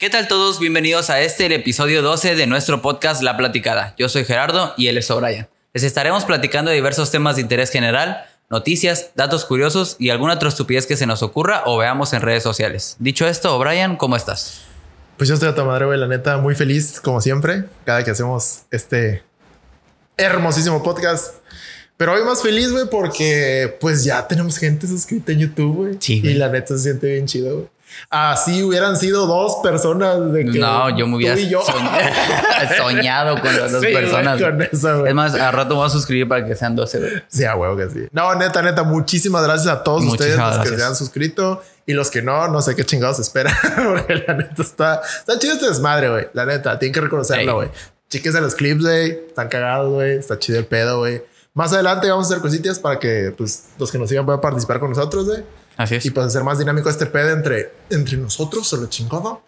¿Qué tal todos? Bienvenidos a este, el episodio 12 de nuestro podcast La Platicada. Yo soy Gerardo y él es O'Brien. Les estaremos platicando de diversos temas de interés general, noticias, datos curiosos y alguna otra estupidez que se nos ocurra o veamos en redes sociales. Dicho esto, O'Brien, ¿cómo estás? Pues yo estoy a tu madre, güey, la neta, muy feliz, como siempre, cada que hacemos este hermosísimo podcast. Pero hoy más feliz, güey, porque pues ya tenemos gente suscrita en YouTube, güey. Sí, Y la neta se siente bien chido, güey. Así hubieran sido dos personas de que. No, yo me hubiera yo. soñ- soñado con las dos Sí, personas. con eso, es más, a rato me voy a suscribir para que sean 12. güey. Sí, a huevo que sí. No, neta, neta, muchísimas gracias a todos Muchísimas ustedes los que se han suscrito y los que no, no sé qué chingados esperan, porque la neta está, está chido este desmadre, güey. La neta, tienen que reconocerlo, Ey. güey. Chíquense los clips, güey. Están cagados, güey. Está chido el pedo, güey. Más adelante vamos a hacer cositas para que pues, los que nos sigan puedan participar con nosotros, güey. Así es. Y pues hacer más dinámico este pedo entre, entre nosotros, se lo chingado.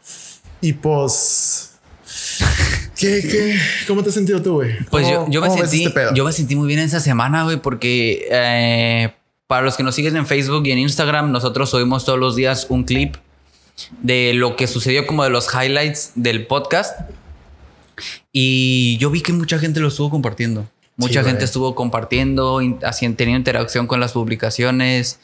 Y pues. ¿Qué, qué? ¿Cómo te has sentido tú, güey? Pues yo, ¿Cómo- yo me sentí, este yo me sentí muy bien esa semana, güey, porque eh, para los que nos siguen en Facebook y en Instagram, nosotros subimos todos los días un clip de lo que sucedió como de los highlights del podcast. Y yo vi que mucha gente lo estuvo compartiendo. Mucha Sí, gente güey. estuvo compartiendo, haciendo, teniendo interacción con las publicaciones.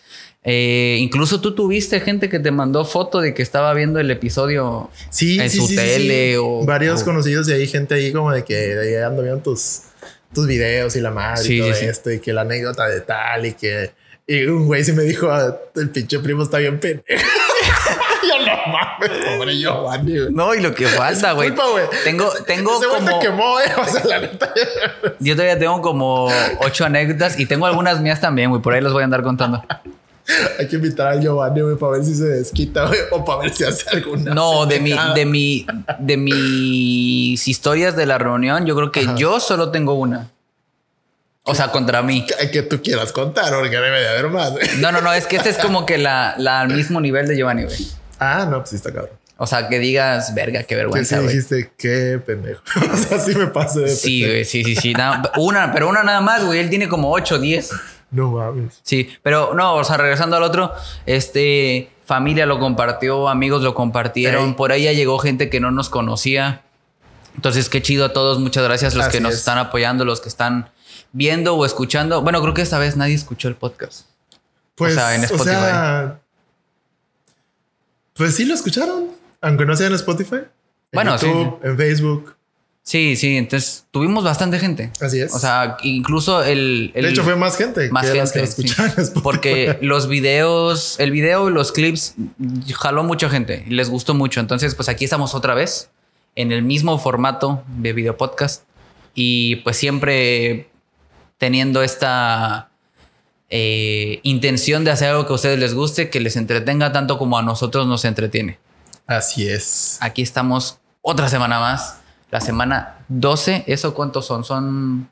Eh, incluso tú tuviste gente que te mandó foto de que estaba viendo el episodio sí, en sí, su sí, tele sí. o varios o- conocidos y hay gente ahí como de que de ahí ando viendo tus, tus videos y la madre Sí, y todo esto y que la anécdota de tal y que y un güey sí me dijo "Ah, el pinche primo está bien pendejo. yo no mames, pobre Giovanni. No, y lo que falta, güey. Tengo, tengo Ese como... te quemó, eh. O sea, la neta. Yo todavía tengo como ocho anécdotas y tengo algunas mías también, güey. Por ahí las voy a andar contando. Hay que invitar al Giovanni, güey, para ver si se desquita, güey, o para ver si hace alguna. No, de mi, de mi, de mis historias de la reunión, yo creo que Ajá. yo solo tengo una. O sea, contra mí. que, que tú quieras contar, porque debe de haber más. güey. No, no, no, es que esta es como que la, la al mismo nivel de Giovanni, güey. Ah, no, pues sí está cabrón. O sea, que digas, verga, qué sí vergüenza, güey. dijiste, qué pendejo. o sea, sí me pasé de Sí, pendejo. güey, sí, sí, sí. Nada- una, pero una nada más, güey. Él tiene como 8, 10. No mames. Sí, pero no, o sea, regresando al otro, este, familia lo compartió, amigos lo compartieron, por ahí ya llegó gente que no nos conocía. Entonces, qué chido a todos, muchas gracias los que nos es. están apoyando, los que están viendo o escuchando. Bueno, creo que esta vez nadie escuchó el podcast. Pues, sea, en Spotify. sea, pues sí lo escucharon, aunque no sea en Spotify. En Bueno, sí, YouTube, en Facebook. Sí, sí, entonces tuvimos bastante gente. Así es. O sea, incluso el... el- de hecho, fue más gente más que las que gente, sí. Spotify. Porque los videos, el video y los clips jaló mucha gente y les gustó mucho. Entonces, pues aquí estamos otra vez en el mismo formato de video podcast y pues siempre teniendo esta eh, intención de hacer algo que a ustedes les guste, que les entretenga tanto como a nosotros nos entretiene. Así es. Aquí estamos otra semana más, la semana 12. ¿Eso cuántos son? ¿Son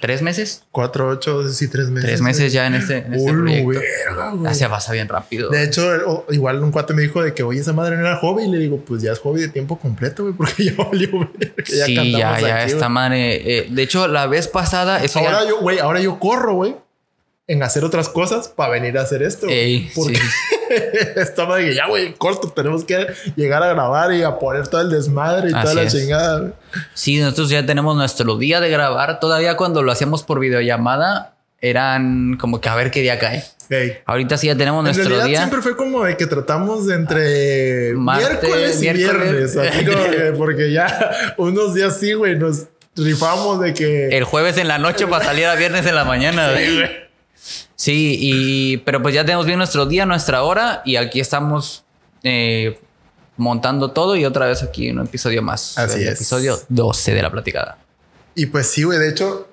tres meses? Cuatro, ocho, sí, tres meses. Tres meses ya en este, en este Uy, proyecto. verga, güey. Ya se pasa bien rápido. De hecho, igual un cuate me dijo de que, oye, esa madre no era hobby. Y le digo, pues ya es hobby de tiempo completo, güey, porque ya valió, ya sí, ya, ya, aquí, esta güey. madre. eh, de hecho, la vez pasada, eso ya- Ahora yo, güey, ahora yo corro, güey, en hacer otras cosas para venir a hacer esto. Ey, porque sí. esta madre que ya, güey, corto, tenemos que llegar a grabar y a poner todo el desmadre y Así toda la es. chingada. Sí, nosotros ya tenemos nuestro día de grabar. Todavía cuando lo hacíamos por videollamada, eran como que a ver qué día cae. Ey. Ahorita sí ya tenemos En nuestro realidad día. siempre fue como de que tratamos de entre Martes, miércoles y miércoles. viernes. así como que- porque ya unos días sí, güey, nos rifamos de que... El jueves en la noche para salir a viernes en la mañana. güey. Sí, y pero pues ya tenemos bien nuestro día, nuestra hora y aquí estamos eh, montando todo y otra vez aquí un episodio más. Así el es. episodio 12 de la platicada. Y pues sí, güey. De hecho,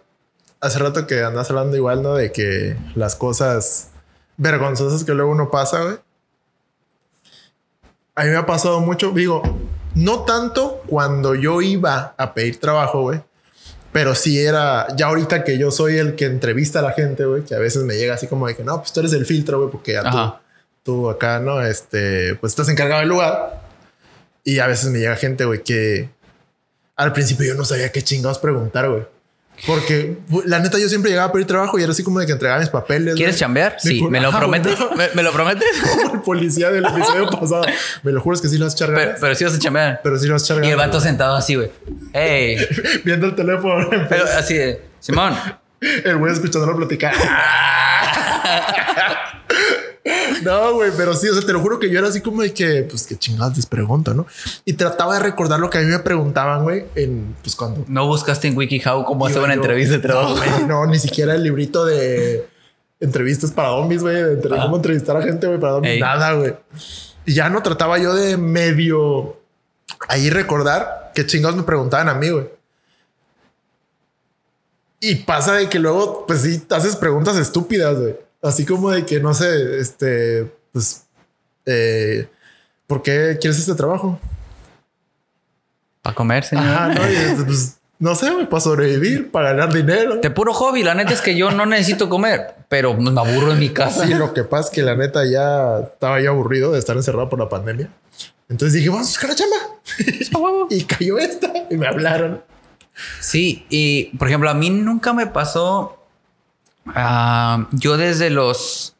hace rato que andas hablando igual, ¿no? De que las cosas vergonzosas que luego uno pasa, güey. A mí me ha pasado mucho, digo, no tanto cuando yo iba a pedir trabajo, güey. Pero sí era, ya ahorita que yo soy el que entrevista a la gente, güey, que a veces me llega así como de que no, pues tú eres el filtro, güey, porque ya tú, tú acá, ¿no? Este, pues estás encargado del lugar. Y a veces me llega gente, güey, que al principio yo no sabía qué chingados preguntar, güey. Porque la neta yo siempre llegaba a pedir trabajo y era así como de que entregaba mis papeles. ¿Quieres chambear? Me Sí. ¿Me lo Ajá, prometes? ¿Me, me lo prometes? Como el policía del episodio pasado. Me lo juras que sí lo a echar pero, sí vas a chambear. Pero sí lo a echar Y el vato sentado así, güey. Güey. Viendo el teléfono. Pero así de, Simón. El güey escuchándolo platicar. No, güey, pero sí, o sea, te lo juro que yo era así como de que, pues, qué chingados les pregunto, ¿no? Y trataba de recordar lo que a mí me preguntaban, güey, en, pues, cuando... No buscaste en WikiHow cómo hacer una yo- entrevista de trabajo. No, güey, no, ni siquiera el librito de entrevistas para zombies, güey, de entre- cómo entrevistar a gente, güey, para zombies, nada, güey. Y ya no trataba yo de medio ahí recordar qué chingados me preguntaban a mí, güey. Y pasa de que luego, pues sí, haces preguntas estúpidas, güey. Así como de que, no sé, este, pues, eh, ¿por qué quieres este trabajo? Para comer, señor. Ajá, no, y, pues, no sé, para sobrevivir, para ganar dinero. De puro hobby. La neta es que yo no necesito comer, pero me aburro en mi casa. Sí, lo que pasa es que la neta ya estaba ya aburrido de estar encerrado por la pandemia. Entonces dije, vamos a buscar la chamba. y cayó esta y me hablaron. Sí, y por ejemplo, a mí nunca me pasó. Ah, yo desde los.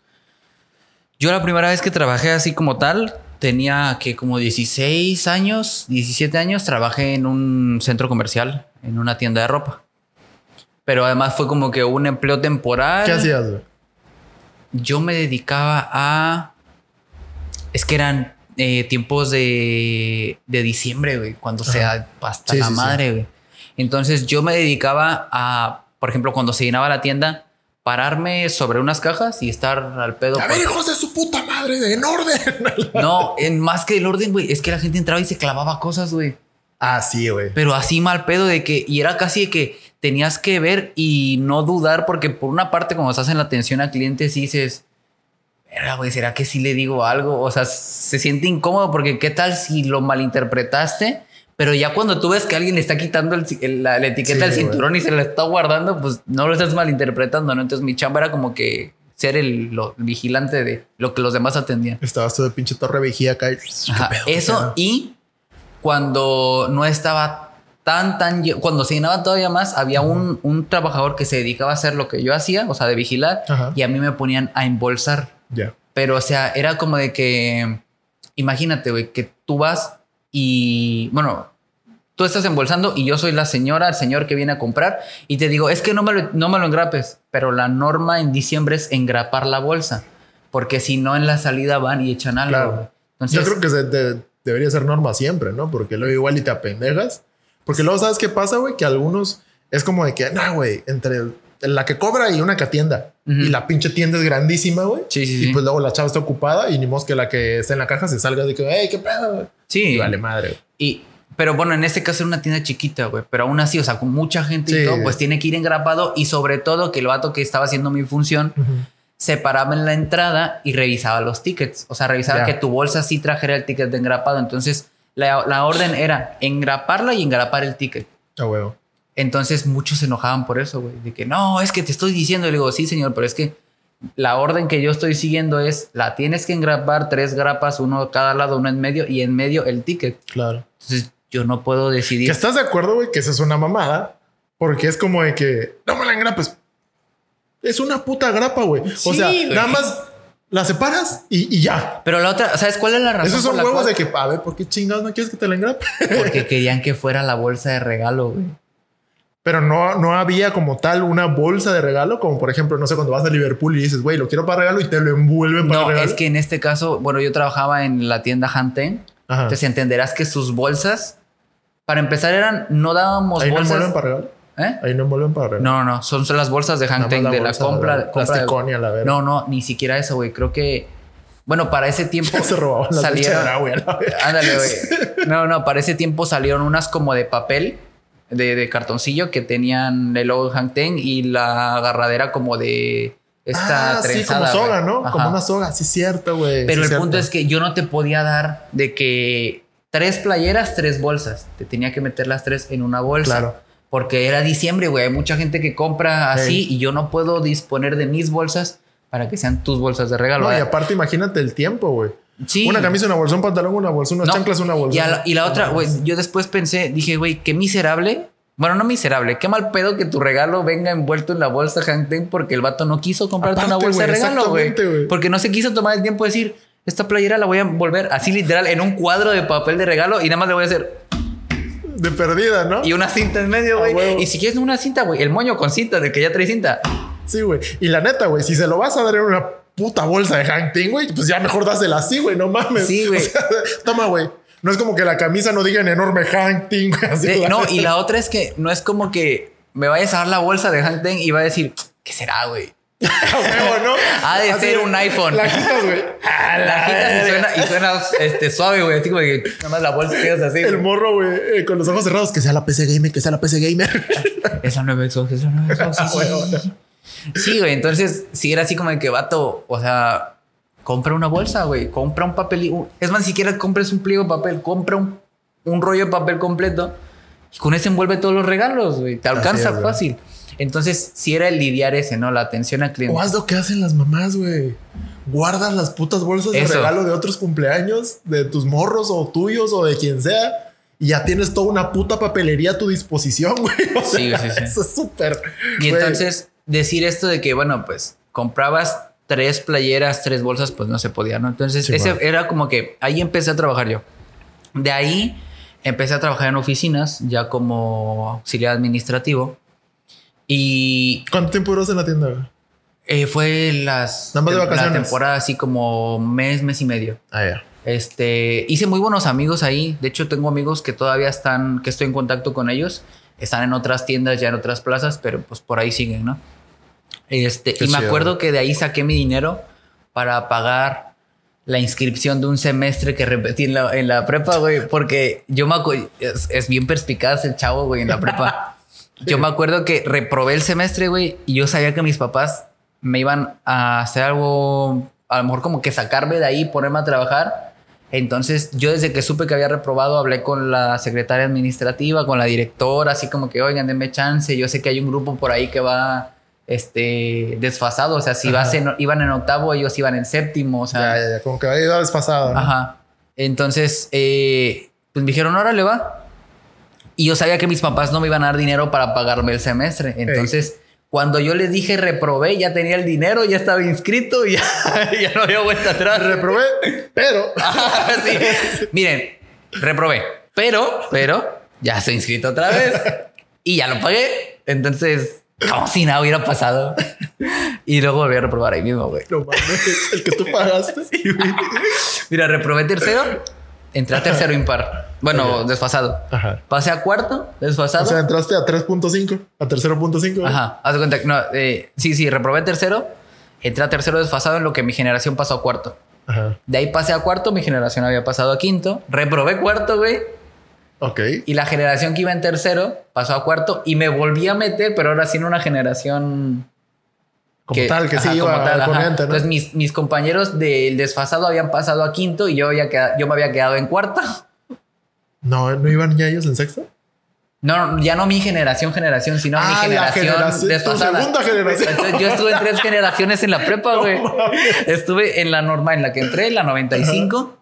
Yo la primera vez que trabajé así como tal, tenía que como 16 años, 17 años, trabajé en un centro comercial, en una tienda de ropa. Pero además fue como que un empleo temporal. ¿Qué hacías? güey? Yo me dedicaba a. Es que eran eh, tiempos de, de diciembre, güey, cuando sea hasta Sí, la sí, sí. madre, güey. Entonces yo me dedicaba a, por ejemplo, cuando se llenaba la tienda, pararme sobre unas cajas y estar al pedo. A ver, hijos de su puta madre, en orden. No, en más que el orden, güey, es que la gente entraba y se clavaba cosas, güey. ah, sí, güey. Pero así mal pedo de que, y era casi de que tenías que ver y no dudar, porque por una parte, cuando estás en la atención al cliente, sí dices, "Verga, güey, ¿será que sí le digo algo? O sea, se siente incómodo porque qué tal si lo malinterpretaste, pero ya cuando tú ves que alguien le está quitando el- el- la, la etiqueta Sí, del güey. cinturón y se la está guardando, pues no lo estás malinterpretando, ¿no? Entonces mi chamba era como que ser el, lo- vigilante de lo que los demás atendían. Estabas tú de pinche torre vigía acá. y- ¿Qué Ajá, pedo, qué Eso y cuando no estaba tan, tan, cuando se llenaba todavía más, había un, un trabajador que se dedicaba a hacer lo que yo hacía, o sea, de vigilar, y a mí me ponían a embolsar. Ya. Pero, o sea, era como de que, imagínate, güey, que tú vas y, bueno, tú estás embolsando y yo soy la señora, el señor que viene a comprar y te digo, es que no me lo, no me lo engrapes, pero la norma en diciembre es engrapar la bolsa, porque si no en la salida van y echan algo. Claro. Entonces, Yo creo que se- de- debería ser norma siempre, ¿no? Porque luego igual y te apendejas. Porque luego, ¿sabes qué pasa, güey? Que algunos es como de que, nah, güey, entre la que cobra y una que atienda. Ujú. Y la pinche tienda es grandísima, güey. Sí, sí, Y sí. pues luego la chava está ocupada y ni modo que la que está en la caja se salga de que, hey, qué pedo, güey. Sí. Y vale madre, güey. Y, pero bueno, en este caso era una tienda chiquita, güey. Pero aún así, o sea, con mucha gente y Sí. todo, pues tiene que ir engrapado. Y sobre todo que el vato que estaba haciendo mi función se paraba en la entrada y revisaba los tickets. O sea, revisaba Ya. que tu bolsa sí trajera el ticket de engrapado. Entonces, la, la orden era engraparla y engrapar el ticket. A huevo. Entonces, muchos se enojaban por eso, güey. De que no, es que te estoy diciendo. Y le digo, sí, señor, pero es que la orden que yo estoy siguiendo es la tienes que engrapar tres grapas, uno a cada lado, uno en medio y en medio el ticket. Claro. Entonces yo no puedo decidir. Que estás de acuerdo, güey, que esa es una mamada. Porque es como de que, no me la engrapes. Es una puta grapa, güey. o sea, güey. nada más la separas y, y ya. Pero la otra, ¿sabes cuál es la razón? Esos son huevos de que, a ver, ¿por qué chingados no quieres que te la engrape? Porque querían que fuera la bolsa de regalo, güey. Pero no, no había como tal una bolsa de regalo, como por ejemplo, no sé, cuando vas a Liverpool y dices, güey, lo quiero para regalo y te lo envuelven para No, regalo. es que en este caso, bueno, yo trabajaba en la tienda Hanten. Ajá. Entonces entenderás que sus bolsas, para empezar, eran, no dábamos Ahí no bolsas. envuelven para regalo. ¿Eh? Ahí no envuelven para regalo. No, no, no, son, son las bolsas de Nada más Hanten de la compra. compra de- Plasticonia, la verga. No, no, ni siquiera eso, güey. Creo que, bueno, para ese tiempo Se robaban la leche de la güey, la. Ándale, güey. No, no, para ese tiempo salieron unas como de papel, de, de cartoncillo, que tenían el logo de Hang Ten y la agarradera como de esta Ah, sí, trenzada. como soga, güey. ¿no? Ajá. Como una soga, sí, cierto, güey. Pero sí, el punto es que yo no te podía dar de que tres playeras, tres bolsas. Te tenía que meter las tres en una bolsa. Claro. Porque era diciembre, güey. Hay mucha gente que compra así y yo no puedo disponer de mis bolsas para que sean tus bolsas de regalo. No, y ¿verdad? aparte, imagínate el tiempo, güey. Sí. Una camisa, una bolsa, un pantalón, una bolsa, unas No. chanclas, una bolsa. Y, la, y la otra, güey, yo después pensé, dije, güey, qué miserable Bueno, no miserable. Qué mal pedo que tu regalo venga envuelto en la bolsa Hang Ten porque el vato no quiso comprarte una bolsa de regalo, güey. Porque no se quiso tomar el tiempo de decir, esta playera la voy a envolver así literal en un cuadro de papel de regalo y nada más le voy a hacer De perdida, ¿no? y una cinta en medio, güey. y si quieres una cinta, güey, el moño con cinta de que ya trae cinta. Sí, güey. Y la neta, güey, si se lo vas a dar en una puta bolsa de Hank güey, pues ya mejor dásela así, güey, no mames. Sí, güey. O sea, toma, güey. No es como que la camisa no diga en enorme Hank Ten, güey. así, Eh, no, y la otra es que no es como que me vayas a dar la bolsa de Ten y va a decir, ¿qué será, güey? A huevo, ¿no? Ha de Así, ser un iPhone. La quitas, güey. La quitas y suena, y suena este, suave, güey. Así como que nada más la bolsa quedas así. El güey. morro, güey, eh, con los ojos cerrados, que sea la PC Gamer, que sea la PC Gamer. Es la 9 Xbox, es la 9 Xbox. Sí, sí, Huevo, sí, sí. Sí, güey. Entonces, sí era así como de que vato, o sea, compra una bolsa, güey. Compra un papel. un- Es más, ni siquiera compres un pliego de papel, compra un, un rollo de papel completo y con ese envuelve todos los regalos, güey. Te alcanza es, güey. Entonces, sí era el lidiar ese, ¿no? La atención al cliente. O haz lo que hacen las mamás, güey. Guardas las putas bolsas de regalo de otros cumpleaños, de tus morros o tuyos o de quien sea. Y ya tienes toda una puta papelería a tu disposición, güey. O sea, Sí, sí, sí. Eso es súper. Y güey. entonces decir esto de que, bueno, pues comprabas tres playeras, tres bolsas, pues no se podía, ¿no? Entonces Sí, ese era como que ahí empecé a trabajar yo. De ahí empecé a trabajar en oficinas, ya como auxiliar administrativo. Y ¿Cuánto tiempo duras en la tienda, eh, fue las Nada más de la vacaciones. temporada así como mes, mes y medio. Ah, ya. Este, hice muy buenos amigos ahí. De hecho, tengo amigos que todavía están, que estoy en contacto con ellos. Están en otras tiendas, ya en otras plazas, pero pues por ahí siguen, ¿no? Este, Qué y me chido. acuerdo que de ahí saqué mi dinero para pagar la inscripción de un semestre que repetí en la, en la prepa, güey, porque yo me acuerdo, es, es bien perspicaz el chavo, güey, en la prepa. Yo me acuerdo que reprobé el semestre, güey, y yo sabía que mis papás me iban a hacer algo, a lo mejor como que sacarme de ahí, ponerme a trabajar. Entonces, yo desde que supe que había reprobado, hablé con la secretaria administrativa, con la directora, así como que, oigan, denme chance. Yo sé que hay un grupo por ahí que va este, desfasado. O sea, si vas en- iban en octavo, ellos iban en séptimo. O sea, Ya, ya, ya. Como que ido desfasado. ¿no? Ajá. Entonces, eh, pues me dijeron, órale, va. Y yo sabía que mis papás no me iban a dar dinero para pagarme el semestre. Entonces, cuando yo les dije reprobé, ya tenía el dinero, ya estaba inscrito y ya, ya no había vuelta atrás. Reprobé, pero. Ajá, sí. Miren, reprobé. Pero, pero, ya estoy inscrito otra vez. Y ya lo pagué. Entonces, como si nada hubiera pasado. Y luego volví a reprobar ahí mismo, güey. No mames, el que tú pagaste. Mira, reprobé tercero, entré a tercero impar. Bueno, desfasado. Ajá. Pasé a cuarto, desfasado. O sea, entraste a 3.5, a tercero punto cinco. Ajá, haz de cuenta. que No, eh, sí, sí, reprobé tercero, entré a tercero desfasado en lo que mi generación pasó a cuarto. Ajá. De ahí pasé a cuarto, mi generación había pasado a quinto. Reprobé cuarto, güey. Ok. Y la generación que iba en tercero pasó a cuarto y me volví a meter, pero ahora sí en una generación Como tal, que sí ajá, iba como tal, corriente, ¿no? Entonces mis, mis compañeros del desfasado habían pasado a quinto y yo, había quedado- yo me había quedado en cuarta. No, no iban ya ellos en sexto. No, ya no mi generación, generación, sino mi Ah, la generación desfasada. segunda generación. Entonces yo estuve en tres generaciones en la prepa, güey. estuve en la norma en la que entré, la 95.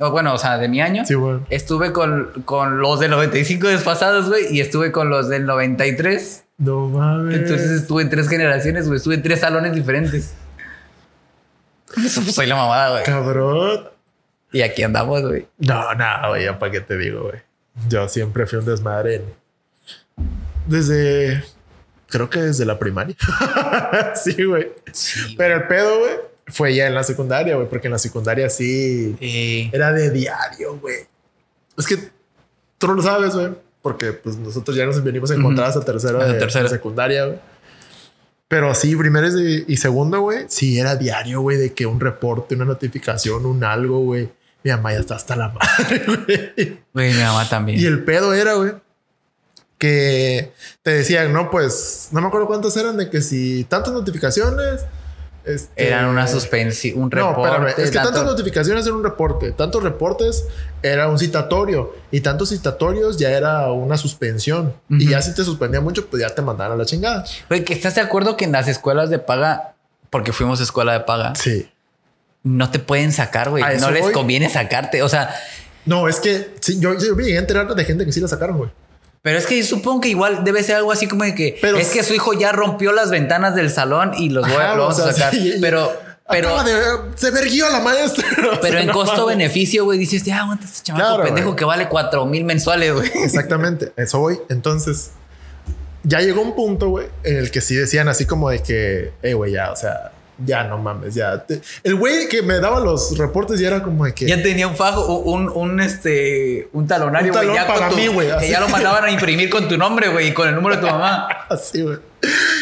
O bueno, o sea, de mi año. Sí, bueno. Estuve con, con los del 95 desfasados, güey, y estuve con los del 93. No mames. Entonces estuve en tres generaciones, güey. Estuve en tres salones diferentes. Eso pues soy la mamada, güey. Cabrón. Y aquí andamos, güey. No, no, güey, ya para qué te digo, güey. Yo siempre fui un desmadre en- desde creo que desde la primaria. sí, güey. Sí. Pero el pedo, güey, fue ya en la secundaria, güey, porque en la secundaria sí era de diario, güey. Es que tú no lo sabes, güey, porque pues nosotros ya nos venimos a encontrar hasta tercero de, de secundaria, güey. Pero sí, primero y, y segundo, güey, sí era diario, güey, de que un reporte, una notificación, un algo, güey. Mi mamá ya está hasta la madre, güey. güey, mi mamá también. Y el pedo era, güey, que te decían, no, pues, no me acuerdo cuántas eran, de que si tantas notificaciones. Este, Eran una suspensión, un No, reporte. espérame, es que tantas notificaciones era un reporte, tantos reportes era un citatorio y tantos citatorios ya era una suspensión. Y ya si te suspendía mucho, pues ya te mandaban a la chingada. Güey, que estás de acuerdo que en las escuelas de paga, porque fuimos a escuela de paga, Sí. no te pueden sacar, güey. No les voy. conviene sacarte. O sea, No, es que sí, yo, yo me llegué a enterar de gente que sí la sacaron, güey. Pero es que supongo que igual debe ser algo así como de que Pero es que su hijo ya rompió las ventanas del salón y los voy a, Ajá, lo vamos o sea, a sacar. sí, pero, pero, Acaba de- se verguió la maestra. Pero en no costo-beneficio, güey, dices, ya aguanta este chamaco Claro, pendejo que vale cuatro mil mensuales, güey. Exactamente, eso voy. Entonces, ya llegó un punto, güey, en el que sí decían así como de que, eh, güey, ya, o sea, ya no mames, ya. Te- El güey que me daba los reportes ya era como de que. Ya tenía un fajo, un, un, este, un talonario, güey. con para tu- mí, güey, Que ya lo mandaban a imprimir con tu nombre, güey, y con el número de tu mamá. Así, güey.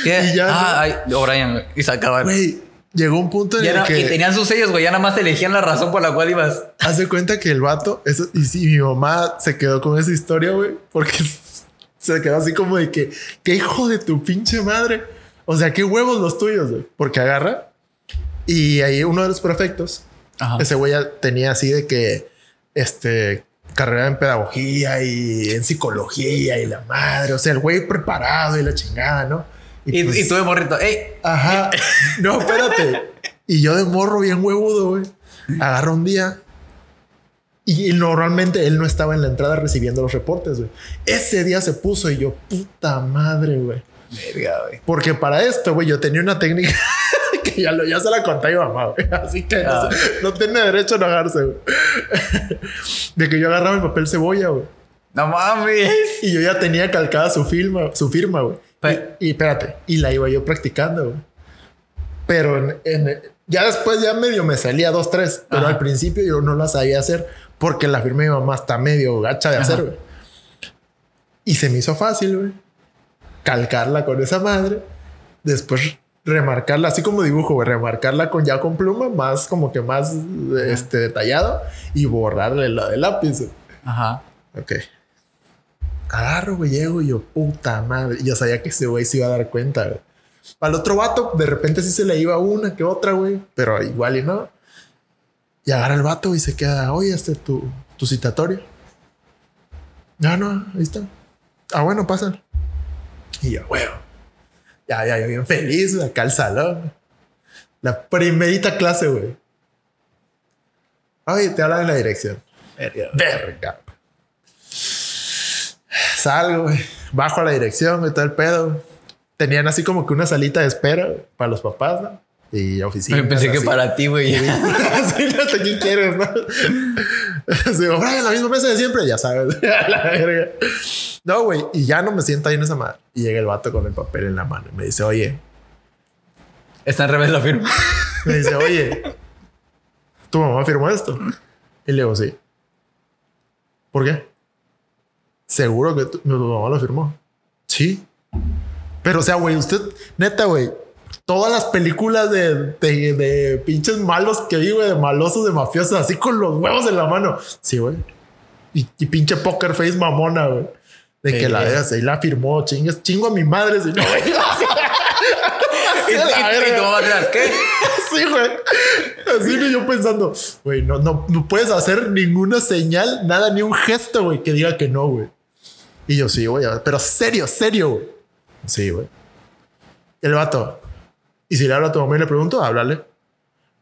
Y ya- Ah, ay, O'Brien. Y sacaban. Güey, llegó un punto en Y, el que. y tenían sus sellos, güey. Ya nada más elegían la razón por la cual ibas. Haz de cuenta que el vato, eso, y sí, mi mamá se quedó con esa historia, güey, porque se quedó así como de que, qué hijo de tu pinche madre. O sea, qué huevos los tuyos, güey. Porque agarra y ahí uno de los prefectos, Ajá. ese güey ya tenía así de que, este, carrera en pedagogía y en psicología y la madre. O sea, el güey preparado y la chingada, ¿no? Y, pues- y tú de morrito, ¡ey! Ajá. No, espérate. Y yo de morro bien huevudo, güey. Agarro un día. Y, y normalmente él no estaba en la entrada recibiendo los reportes, güey. Ese día se puso y yo, puta madre, güey. Verga, güey. Porque para esto, güey, yo tenía una técnica que ya, lo, ya se la conté a mi mamá, güey. Así que Ah. no, se- no tiene derecho a enojarse, güey. De que yo agarraba el papel cebolla, güey. No mames. Y yo ya tenía calcada su firma, su firma, güey. Y, y espérate, y la iba yo practicando, güey. Pero en, en- ya después ya medio me salía dos, tres. Pero Ajá. al principio yo no la sabía hacer porque la firma de mi mamá está medio gacha de Ajá. hacer, güey. Y se me hizo fácil, güey. Calcarla con esa madre. Después remarcarla, así como dibujo. Remarcarla con ya con pluma, más como que más este, detallado. Y borrarle la de lápiz. Ajá. Ok. Agarro, güey, llego y yo, puta madre. Yo sabía que ese güey se iba a dar cuenta, güey. Al otro vato, de repente sí se le iba una que otra, güey. Pero igual y no. Y agarra el vato y se queda, oye, este tu, tu citatorio. No, no, ahí está. Ah, bueno, pasan. Y yo, güey. Ya, ya, yo bien feliz, acá al salón. La primerita clase, güey. Oye, te hablan en la dirección. Verga. Salgo, güey. Bajo a la dirección, güey, todo el pedo. Tenían así como que una salita de espera para los papás, ¿no? Y oficina. Pensé que para ti, güey. Así no sé quién quieres, ¿no? Digo, "Brian, la misma mesa de siempre, ya sabes. A la verga. No, güey. Y ya no me siento ahí en esa madre. Y llega el vato con el papel en la mano y me dice, oye, Está al revés la firma. me dice, oye, ¿tu mamá firmó esto? Y le digo, sí. ¿Por qué? Seguro que tu, mi mamá lo firmó. Sí. Pero, o sea, güey, usted, neta, güey, todas las películas de, de, de pinches malos que vi, güey, de malosos, de mafiosos, así con los huevos en la mano. Sí, güey. Y, y pinche poker face mamona, güey. De que la veas, ahí la firmó, chingas, chingo a mi madre, si. Sí, güey. Así que yo pensando, güey, no, no, no puedes hacer ninguna señal, nada, ni un gesto, güey, que diga que no, güey. Y yo, sí, güey, pero serio, serio, güey. Sí, güey. El vato. Y si le hablo a tu mamá y le pregunto, háblale.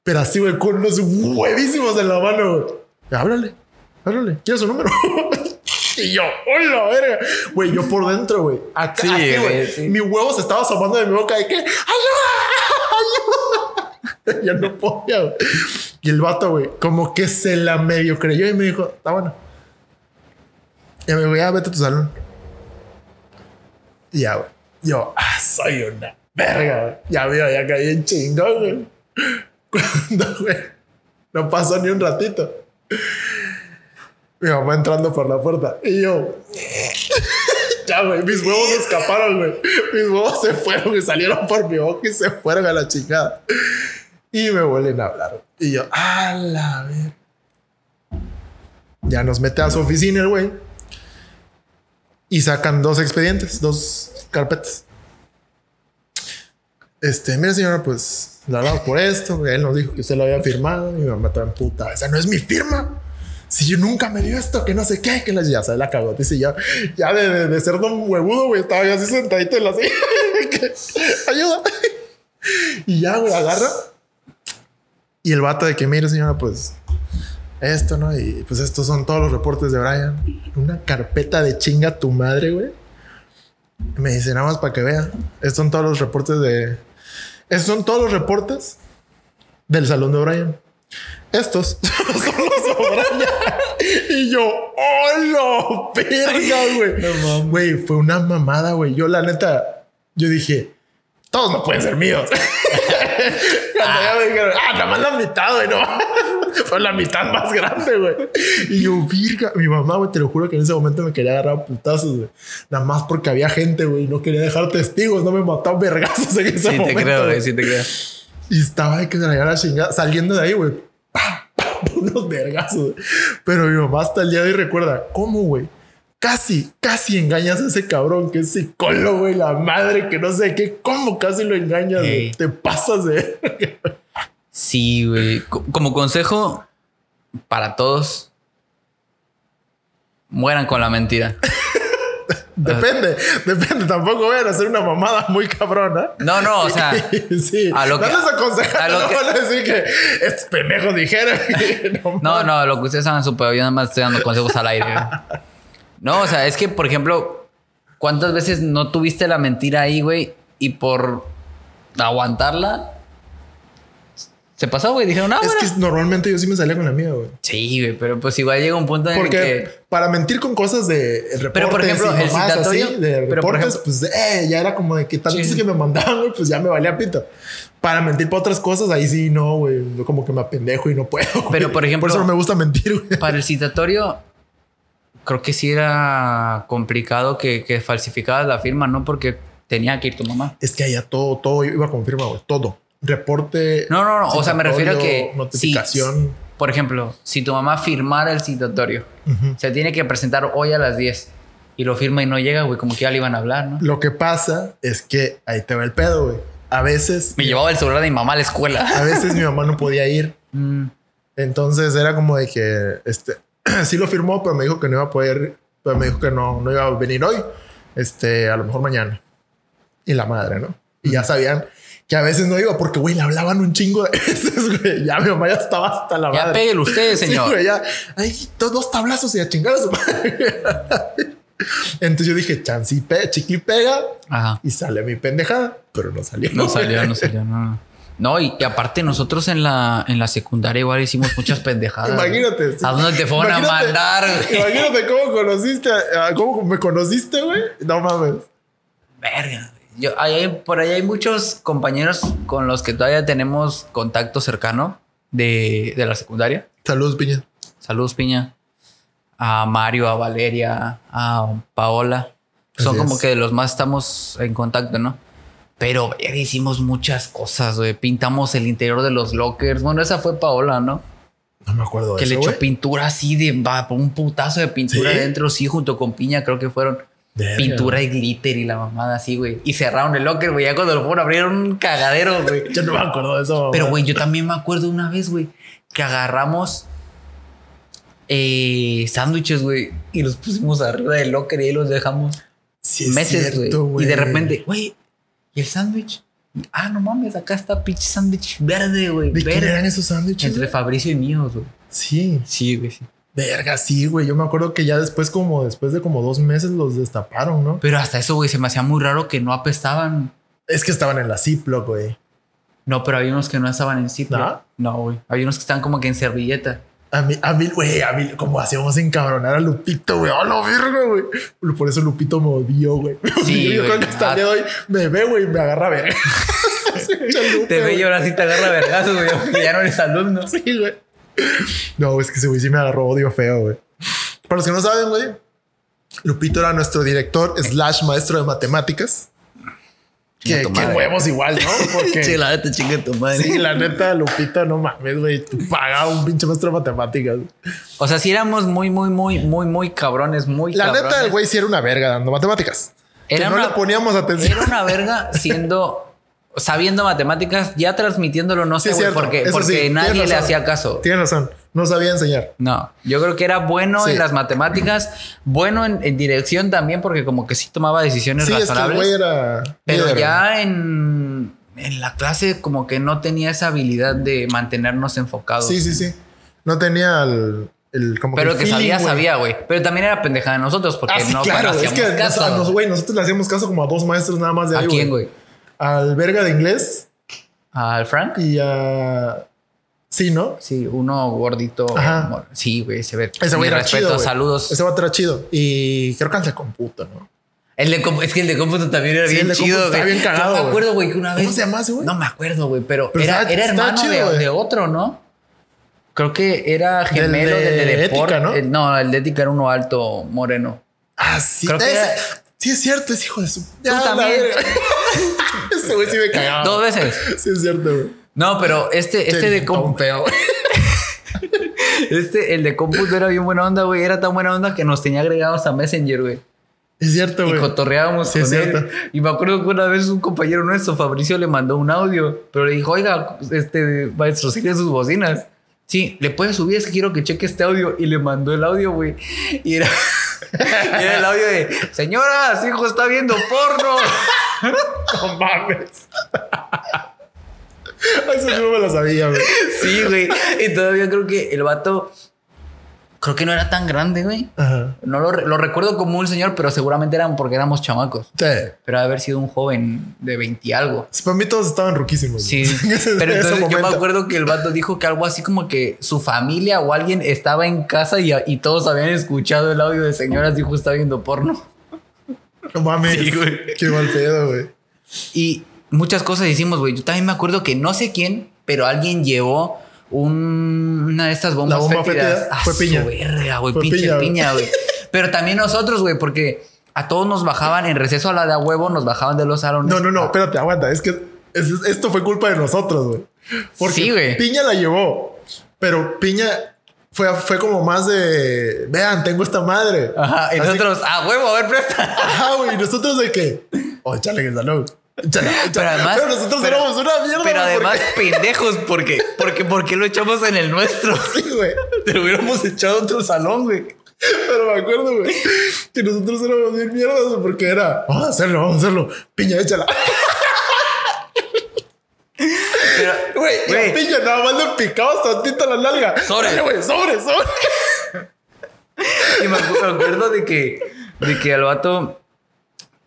Pero así, güey, con unos huevísimos en la mano, güey. Háblale, háblale. ¿Quieres su número? y yo, hola, verga. Güey, yo por dentro, güey. Acá, Sí, así, güey, sí. Mi huevo se estaba asomando de mi boca de que, ayuda, ayuda. ya no podía, güey. Y el vato, güey, como que se la medio creyó y me dijo, está bueno. Y me dijo, ya vete a tu salón. Y ya, güey. Yo, ah, soy una verga. Ya veo, ya caí en chingón, güey. Cuando, güey, no pasó ni un ratito. Mi mamá entrando por la puerta. Y yo, ya, güey, mis huevos escaparon, güey. Mis huevos se fueron y salieron por mi boca y se fueron a la chingada. Y me vuelven a hablar. Y yo, a la ver. Ya nos mete a su oficina güey. Y sacan dos expedientes, dos carpetas. Este, mira señora, pues la hablamos por esto. Él nos dijo que usted lo había firmado. Mi mamá en puta. Esa no es mi firma. Si yo nunca me dio esto, que no sé qué, que la ya se la cagó. Dice ya, ya de, de, ser don huevudo, güey, estaba yo así sentadito en la silla. Ayuda. Y ya, güey, agarra. Y el vato de que, mire, señora, pues esto, ¿no? Y pues estos son todos los reportes de Brian. Una carpeta de chinga tu madre, güey. Me dice, nada más para que vean. Estos son todos los reportes de. Estos son todos los reportes del salón de Brian. Estos son los de Brian. Y yo, ¡oh, no! ¡Verga, güey! Güey, fue una mamada, güey. Yo, la neta, yo dije, todos no pueden ser míos. Cuando ya me dijeron, ah, nada más la mitad, güey, no. Fue la mitad más grande, güey. Y yo, virga, mi mamá, güey, te lo juro que en ese momento me quería agarrar a putazos, güey. Nada más porque había gente, güey, no quería dejar testigos, no me mató a vergazos en ese Sí, momento. te creo, güey. sí te creo. Y estaba de que se la chingada, saliendo de ahí, güey. Unos vergazos. güey. Pero mi mamá hasta el día de hoy recuerda, ¿cómo, güey? Casi, casi engañas a ese cabrón que es psicólogo, güey, la madre que no sé qué. ¿Cómo casi lo engañas? Te pasas de. Sí, güey. Co- Como consejo para todos, mueran con la mentira. Depende, depende. Tampoco vayan a hacer una mamada muy cabrona. No, no, o sea, sí. a lo no que- les aconsejan, a lo no que- van a decir que estos pendejos dijeron. no, no, no, lo que ustedes su pedo, yo nada más estoy dando consejos al aire. güey. No, o sea, es que, por ejemplo, ¿cuántas veces no tuviste la mentira ahí, güey? Y por aguantarla, se pasó, güey. Dijeron, ah, Es bueno. que normalmente yo sí me salía con la mía, güey. Sí, güey, pero pues igual llega un punto en el que. para mentir con cosas de reportes Pero, por ejemplo, y el citatorio- así, de por reportes, ejemplo- pues eh, ya era como de que tantos Sí. que me mandaban, güey, pues ya me valía pito. Para mentir para otras cosas, ahí sí no, güey. Como que me apendejo y no puedo. güey. Pero, por ejemplo- por eso no me gusta mentir, güey. Para el citatorio, creo que sí era complicado que, que falsificaras la firma, ¿no? Porque tenía que ir tu mamá. Es que allá todo, todo iba con firma, güey. Todo. Reporte. No, no, no. O sea, me refiero a que. Notificación. si- por ejemplo, si tu mamá firmara el citatorio, Ujú. se tiene que presentar hoy a las 10 y lo firma y no llega, güey, como que ya le iban a hablar, ¿no? Lo que pasa es que ahí te va el pedo, güey. A veces. Me llevaba el celular de mi mamá a la escuela. A veces mi mamá no podía ir. Mm, Entonces era como de que este sí lo firmó, pero me dijo que no iba a poder, pero me dijo que no, no iba a venir hoy. Este, a lo mejor mañana. Y la madre, ¿no? Y ya sabían que a veces no iba porque, güey, le hablaban un chingo de veces, güey. Ya mi mamá ya estaba hasta la Ya madre. péguele usted, Sí, señor. güey, ya. Ay, dos, dos tablazos y a chingar a su madre. Entonces yo dije, chanci, pe, chiqui pega Ajá. y sale mi pendejada, pero no salió. No salió, no salió, no. No, y, y aparte nosotros en la, en la secundaria igual hicimos muchas pendejadas. Imagínate. sí. ¿A dónde te fueron a mandar, güey? Imagínate cómo conociste, cómo me conociste, güey. No mames. Verga. Yo, hay- por ahí hay muchos compañeros con los que todavía tenemos contacto cercano de, de la secundaria. Saludos, piña. Saludos, Piña. A Mario, a Valeria, a Paola. Son Así como es. que de los más estamos en contacto, ¿no? Pero verga, hicimos muchas cosas, güey. Pintamos el interior de los lockers. Bueno, esa fue Paola, ¿no? No me acuerdo de Que le eso, echó pintura así de va, un putazo de pintura ¿Sí? dentro, sí, junto con Piña, creo que fueron. Verga. Pintura y glitter y la mamada así, güey. Y cerraron el locker, güey. Ya cuando lo fueron a abrir era un cagadero, güey. Yo no me acuerdo de eso. Pero, güey, yo también me acuerdo una vez, güey, que agarramos eh, sándwiches, güey, y los pusimos arriba del locker y ahí los dejamos Sí meses, güey. Y de repente, güey, ¿y el sándwich? Ah, no mames, acá está pinche sándwich verde, güey. ¿De quién Verde. eran esos sándwiches? Entre? Fabricio y míos, güey. Sí. Sí, güey, sí. Verga, sí, güey. Yo me acuerdo que ya después, como después de como dos meses, los destaparon, ¿no? Pero hasta eso, güey, se me hacía muy raro que no apestaban. Es que estaban en la Ziploc, güey. No, pero había unos que no estaban en sitio. ¿No? No, güey. Había unos que estaban como que en servilleta. A mí, a mí, güey, a mí, como hacíamos encabronar a Lupito, güey. ¡A la verga, güey! Por eso Lupito me odió, güey. Sí, Yo güey. creo que hasta el día de hoy me ve, güey, me agarra a ver. Te ve y ahora sí te agarra vergazos, güey. porque ya no eres alumno. Sí, güey. No, es que ese güey sí me agarró odio feo, güey. Para los que no saben, güey, Lupito era nuestro director slash maestro de matemáticas. Chinga Que, que huevos igual, ¿no? Porque Sí, la neta, chingue tu madre. sí, la neta, Lupito, no mames, güey. Tú pagaba un pinche maestro de matemáticas. O sea, sí éramos muy, muy, muy, muy, muy cabrones, muy La cabrones. neta, el güey sí era una verga dando matemáticas. Era que no una- le poníamos atención. Era una verga siendo... Sabiendo matemáticas, ya transmitiéndolo, no Sí, sé, güey, cierto. porque, Eso porque sí, nadie le hacía caso. Tienes razón. No sabía enseñar. No, yo creo que era bueno Sí. en las matemáticas, bueno en, en dirección también, porque como que sí tomaba decisiones Sí, es que razonables. era. pero líder, ya en, en la clase como que no tenía esa habilidad de mantenernos enfocados. Sí, sí, sí. No tenía el. el como Pero el que feeling, sabía, sabía, güey. Pero también era pendejada de nosotros porque Ah, sí, no claro, es que caso. nos- nosotros le hacíamos caso como a dos maestros nada más de ¿A ahí. quién, güey? Al verga de inglés ¿Al Frank? y a. Sí, ¿no? Sí, uno gordito. Ajá. Sí, güey, se ve. Ese güey era respeto, chido. güey. saludos. Ese vato era chido. Y creo que al de computo, ¿no? El de es que el de cómputo también era Sí, bien el de chido, güey. bien cagado, Yo me güey. acuerdo, güey, que una vez. ¿Cómo se llama güey? No me acuerdo, güey, pero, Pero era, era hermano chido, de, güey. de otro, ¿no? Creo que era gemelo de del de, ética, deporte. ¿no? El- no, el de ética era uno alto, moreno. Ah, sí. Creo que era- Sí, es cierto, es hijo de su. Tú también. ese güey sí me cagaba. Dos veces. Sí, es cierto, güey. No, pero este, este de pedo. Este, el de cómputo era bien buena onda, güey. Era tan buena onda que nos tenía agregados a Messenger, güey. Es cierto, Y güey. cotorreábamos Sí, con es él. cierto. Y me acuerdo que una vez un compañero nuestro, Fabricio, le mandó un audio, pero le dijo, oiga, este maestro, sigue sus bocinas. Sí, le puedes subir, es que quiero que cheque este audio. Y le mandó el audio, güey. Y era, y era el audio de, señora, su hijo está viendo porno. No mames. Eso yo no me lo sabía, güey. sí, güey. Y todavía creo que el vato, creo que no era tan grande, güey. Ajá. No lo, re- lo recuerdo como un señor, pero seguramente eran porque éramos chamacos. Sí. Pero haber sido un joven de 20 y algo. Para mí todos estaban ruquísimos. Sí, pero entonces yo me acuerdo que el vato dijo que algo así como que su familia o alguien estaba en casa y, y todos habían escuchado el audio de señoras dijo está viendo porno. No mames. Sí, güey. Qué mal pedo, güey. Y muchas cosas hicimos, güey. Yo también me acuerdo que no sé quién, pero alguien llevó un- una de estas bombas bomba fétidas. fétida Ah, fue piña. verga, güey. Fue Pinche piña, güey. Pero también nosotros, güey, porque a todos nos bajaban en receso a la de a huevo, nos bajaban de los salones. No, no, no, espérate, aguanta. Es que es- esto fue culpa de nosotros, güey. Porque Sí, güey. Piña la llevó, pero Piña fue, fue como más de, vean, tengo esta madre. Ajá, y Así- nosotros, a huevo, a ver, presta. Ajá, güey, y nosotros de que, oh, échale en el salón. Pero además. Pero nosotros pero- éramos una mierda. Pero además, pendejos, porque, porque, porque lo echamos en el nuestro. Sí, güey. Te lo hubiéramos echado a otro salón, güey. Pero me acuerdo, güey, que nosotros éramos bien mierdas, porque era, vamos a hacerlo, vamos a hacerlo. Piña, échala. Pero, Güey, Piña nada más le picabas tantito la nalga. Sobre. Güey, sobre, sobre. y me acuerdo de que, de que al vato,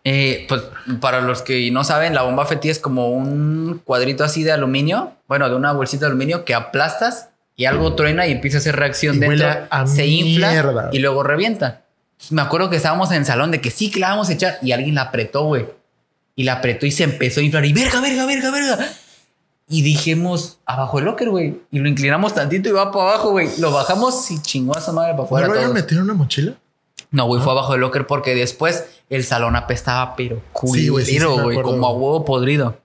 eh, pues para los que no saben, la bomba fetí es como un cuadrito así de aluminio, bueno, de una bolsita de aluminio que aplastas y algo truena y empieza a hacer reacción Y dentro, a se infla mierda. y luego revienta. Me acuerdo que estábamos en el salón de que sí, que la vamos a echar y alguien la apretó, güey. Y la apretó y se empezó a inflar y verga, verga, verga, verga. Y dijimos abajo el locker, güey. Y lo inclinamos tantito y va para abajo, güey. Lo bajamos y chingó a esa madre para ¿No afuera. lo habían metido en una mochila? No, güey, fue abajo del locker porque después el salón apestaba, pero Sí, güey, sí, sí, culero, como a huevo podrido.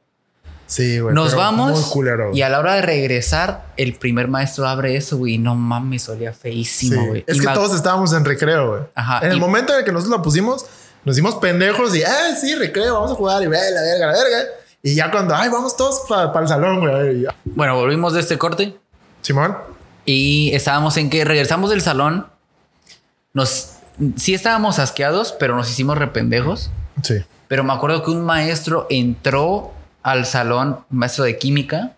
Sí, güey. Nos vamos culero, y a la hora de regresar, el primer maestro abre eso, güey. No mames, olía feísimo, güey. Es Y que todos estábamos en recreo, güey. Ajá, En el momento en el que nosotros la pusimos, nos hicimos pendejos y, ah, sí, recreo, vamos a jugar y ve la verga, la verga. Y ya cuando, ay, vamos todos para el salón, güey. Bueno, volvimos de este corte Simón. y estábamos en que regresamos del salón. Nos sí estábamos asqueados, pero nos hicimos rependejos. Sí. Pero me acuerdo que un maestro entró al salón, maestro de química.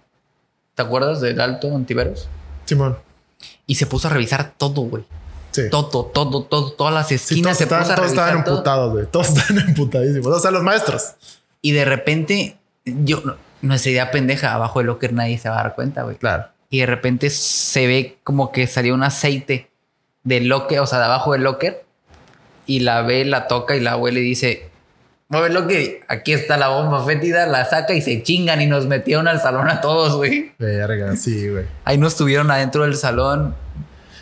¿Te acuerdas del alto Antiveros? Simón. Y se puso a revisar todo, güey. Sí. Todo, todo, todo, todas las Sí, esquinas todos, se estaban, puso a todos revisar estaban todo. emputados, güey. Todos estaban emputadísimos. O sea, los maestros. Y de repente, yo, nuestra idea pendeja, abajo del locker nadie se va a dar cuenta, güey. Claro. Y de repente se ve como que salió un aceite del locker, o sea, de abajo del locker. Y la ve, la toca y la abuela y dice, mueve el locker, aquí está la bomba fétida, la saca y se chingan y nos metieron al salón a todos, güey. Verga, sí, güey. Ahí nos tuvieron adentro del salón.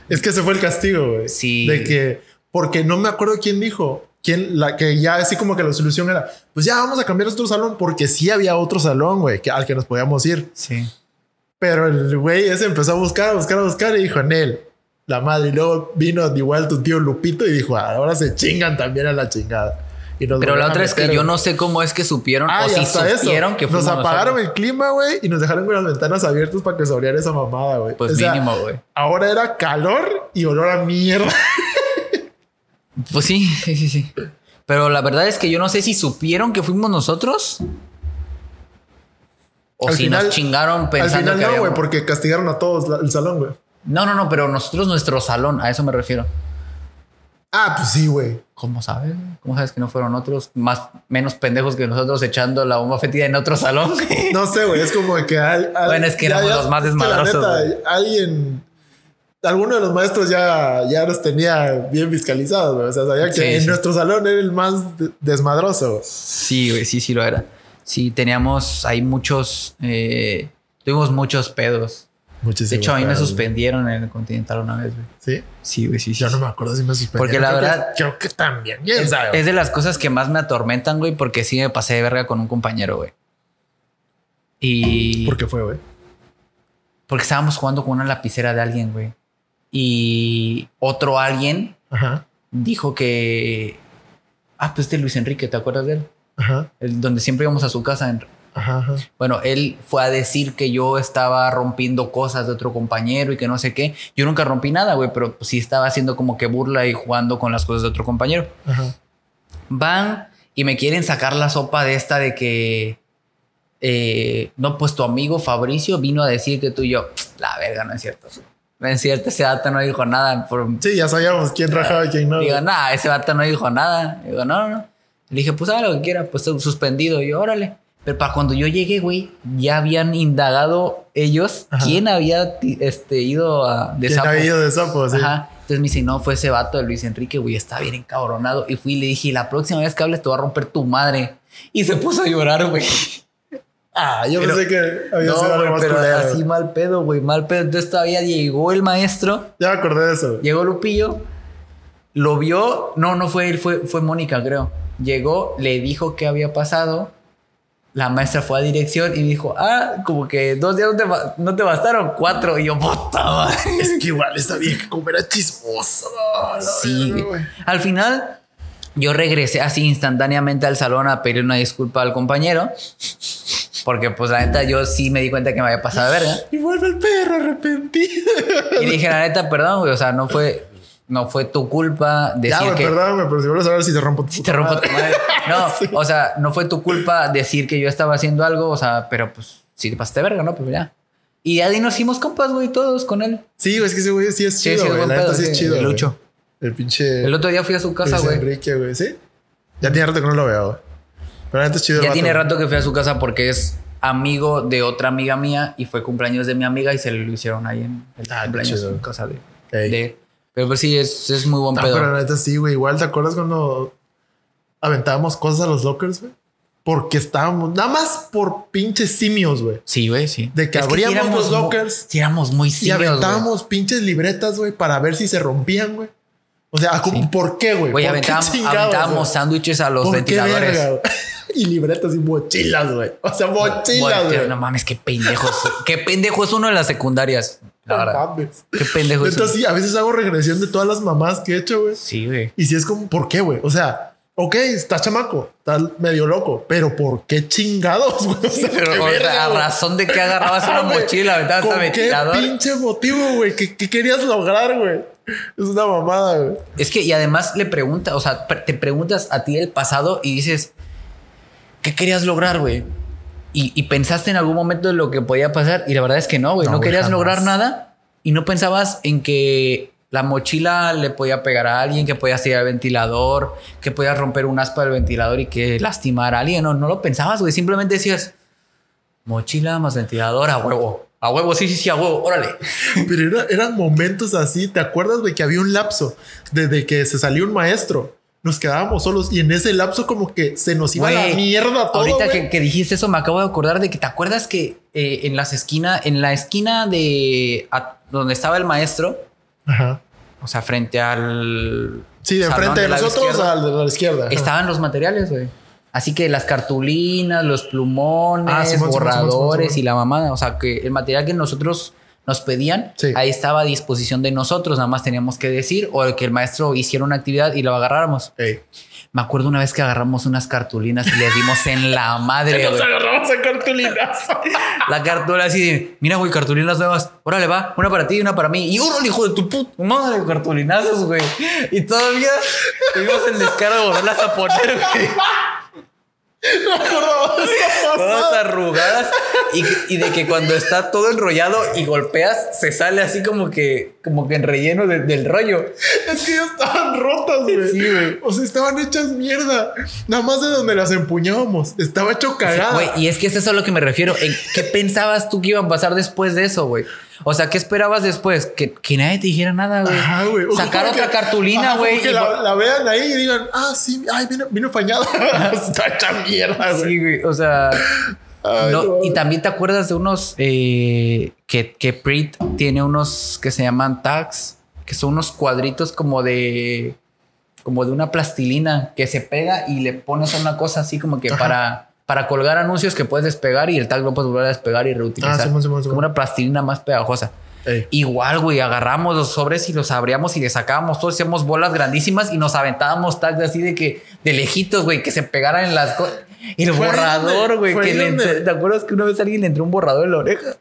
Es que ese fue el castigo, güey. Sí. De que, porque no me acuerdo quién dijo, quién, la que ya así como que la solución era, pues ya vamos a cambiar otro salón, porque sí había otro salón, güey, que, al que nos podíamos ir. Sí. Pero el güey ese empezó a buscar, a buscar, a buscar y dijo, Nel, la madre. Y luego vino igual tu tío Lupito y dijo, "Ah, ahora se chingan también a la chingada. Y nos Pero la otra es que yo no sé cómo es que supieron Ah, o si hasta supieron eso. que Nos apagaron nosotros. el clima, güey, y nos dejaron con las ventanas abiertas para que se abriera esa mamada, güey. Pues O mínimo, güey. Ahora era calor y olor a mierda. Pues sí, sí, sí, sí. Pero la verdad es que yo no sé si supieron que fuimos nosotros. O Al si final- nos chingaron Al pensando final que no, güey, porque castigaron a todos la- el salón, güey. No, no, no, pero nosotros, nuestro salón, a eso me refiero. Ah, pues sí, güey. ¿Cómo sabes? ¿Cómo sabes que no fueron otros más menos pendejos que nosotros echando la bomba fetida en otro salón? No sé, güey. Es como que al, al- Bueno, es que éramos los más desmadrosos, alguien, alguno de los maestros ya, ya los tenía bien fiscalizados, güey. O sea, sabía que Sí, en sí. nuestro salón era el más de- desmadroso. Sí, güey, sí, sí lo era. Sí, teníamos ahí muchos, eh, tuvimos muchos pedos. Muchísimo. De hecho, a mí me suspendieron en el Continental una vez, güey. Sí. Sí, güey, sí, sí. Yo no me acuerdo si me suspendieron. Porque la Creo que- verdad- creo que también. ¿Quién Es, sabe? es de las cosas que más me atormentan, güey, porque sí me pasé de verga con un compañero, güey. Y... ¿Por qué fue, güey? Porque estábamos jugando con una lapicera de alguien, güey. Y otro alguien Ajá. dijo que... Ah, pues este Luis Enrique, ¿te acuerdas de él? Ajá. El, donde siempre íbamos a su casa. en- Ajá. Ajá. Bueno, él fue a decir que yo estaba rompiendo cosas de otro compañero y que no sé qué. Yo nunca rompí nada, güey, pero sí estaba haciendo como que burla y jugando con las cosas de otro compañero. Ajá. Van y me quieren sacar la sopa de esta de que... eh, no, pues tu amigo Fabricio vino a decir que tú y yo... La verga, no es cierto. No es cierto, ese vato no dijo nada. Por, Sí, ya sabíamos quién rajaba y quién no. Digo, nada, ese vato no dijo nada. Digo, no, no, no. Le dije, pues haga lo que quiera, pues suspendido. Y yo, órale. Pero para cuando yo llegué, güey, ya habían indagado ellos Ajá. quién había este, ido a de ¿Quién sapo. había ido de sapo? Sí. Ajá. Entonces me dice, no, fue ese vato de Luis Enrique, güey, está bien encabronado. Y fui y le dije, la próxima vez que hables te voy a romper tu madre. Y se puso a llorar, güey. Ah, yo Pero- pensé que había No, sido algo más pero culero. así mal pedo, güey, mal pedo. Entonces todavía llegó el maestro Ya me acordé de eso. Llegó Lupillo, lo vio. No, no fue él, fue, fue Mónica, creo. Llegó, le dijo qué había pasado. La maestra fue a dirección y dijo, ah, como que dos días no te, no te bastaron, cuatro. Y yo, puta. Es que igual esa vieja como era chismosa. Sí. Al final, yo regresé así instantáneamente al salón a pedir una disculpa al compañero. Porque, pues, la neta, yo sí me di cuenta que me había pasado de verga. Y vuelve el perro arrepentido. Y dije, la neta, perdón, güey. O sea, no fue, no fue tu culpa decir Ya, que. perdón, güey, pero si vuelves a ver si te rompo tu Si te rompo tu madre. No, Sí. o sea, no fue tu culpa decir que yo estaba haciendo algo, o sea, pero pues si te pasaste verga, ¿no? Pues ya. Y de ahí nos hicimos compas, güey, todos con él. Sí, güey, es que ese güey sí es Sí, chido, sí, güey. buen La neta sí es sí, chido. el güey. Lucho. El pinche. El otro día fui a su casa, güey. Enrique, güey. Sí. Ya tiene rato que no lo veo, güey. Pero la neta es chido. Ya vato, tiene güey. rato que fui a su casa porque es amigo de otra amiga mía y fue cumpleaños de mi amiga y se lo hicieron ahí en el Ah, cumpleaños chido. en casa de, de- Pero pues sí, es, es muy buen No, pedo. pero la neta sí, güey. Igual te acuerdas cuando aventábamos cosas a los lockers, güey. Porque estábamos, nada más por pinches simios, güey. Sí, güey, sí. De que Es abríamos sí éramos los lockers Sí, éramos muy Y simios, güey. aventábamos pinches libretas, güey, para ver si se rompían, güey. O sea, ¿cómo- ¿por qué, güey? Güey, ¿Por qué aventábamos, sándwiches a los ¿Por qué ventiladores. verga, güey? y libretas y mochilas, güey. O sea, mochilas, Güey. No mames, qué pendejos. qué pendejo es uno de las secundarias. La No verdad. mames. Qué pendejo es. Entonces, sí, a veces hago regresión de todas las mamás que he hecho, güey. Sí, güey. Y si es como, ¿por qué, güey? O sea, ok, estás chamaco, estás medio loco, pero ¿por qué chingados, güey? O sea, Pero o sea, a razón de que agarrabas una mochila aventabas ¿Con a qué pinche motivo, güey? ¿Qué, qué querías lograr, güey? Es una mamada, güey. Es que, y además le pregunta, o sea, te preguntas a ti el pasado y dices, ¿qué querías lograr, güey? Y, y pensaste en algún momento de lo que podía pasar y la verdad es que no, güey. No, querías jamás. lograr nada y no pensabas en que la mochila le podía pegar a alguien, que podías tirar el ventilador, que podías romper un aspa del ventilador y que lastimar a alguien. No, no lo pensabas, güey. Simplemente decías, mochila más ventilador a huevo. A huevo, sí, sí, sí, a huevo, órale. Pero era- eran momentos así. ¿Te acuerdas, güey, que había un lapso desde que se salió un maestro? Nos quedábamos solos y en ese lapso como que se nos iba a la mierda todo, Ahorita que, que dijiste eso, me acabo de acordar de que te acuerdas que eh, en las esquinas, en la esquina de a- donde estaba el maestro, Ajá. o sea, frente al. Sí, de enfrente de nosotros al de la izquierda. Ajá. estaban los materiales, güey. Así que las cartulinas, los plumones, Ah, borradores y la mamada. O sea, que el material que nosotros nos pedían, Sí. ahí estaba a disposición de nosotros. Nada más teníamos que decir o que el maestro hiciera una actividad y lo agarráramos. Ey. Me acuerdo una vez que agarramos unas cartulinas y les dimos en la madre, Nos agarramos a cartulinas. La cartulina así de, mira, güey, cartulinas nuevas. Órale, va, una para ti y una para mí. Y uno, hijo de tu puta madre, cartulinazos, güey. Y todavía tuvimos el descaro de volverlas a poner, güey. No esa Todas arrugadas y, y de que cuando está todo enrollado y golpeas, se sale así como que, como que en relleno de- del rollo. Es que ya estaban rotas, güey. Sí, güey. O sea, estaban hechas mierda. Nada más de donde las empuñábamos. Estaba hecho cagada. Güey, y es que eso es a lo que me refiero. ¿En ¿Qué pensabas tú que iba a pasar después de eso, güey? O sea, ¿qué esperabas después? Que, que nadie te dijera nada, güey. Ajá, güey. Sacar otra que- cartulina, güey. Que la, vean ahí y digan, ah, sí, ay, vino, vino fañada. Está hecha mierda, güey. Sí, güey. O sea. Ay, no, no. y también te acuerdas de unos eh, que, que Prit tiene unos que se llaman tags, que son unos cuadritos como de como de una plastilina que se pega y le pones una cosa así como que Ajá. para, para colgar anuncios que puedes despegar y el tag lo puedes volver a despegar y reutilizar. Ah, Simón, Simón, Simón. Como una plastilina más pegajosa. Ey. Igual, güey, agarramos los sobres y los abríamos y le sacábamos todos, hacíamos bolas grandísimas y nos aventábamos tags así de que de lejitos, güey, que se pegaran en las cosas. El Fue borrador, güey, ¿te acuerdas que una vez alguien le entró un borrador en la oreja?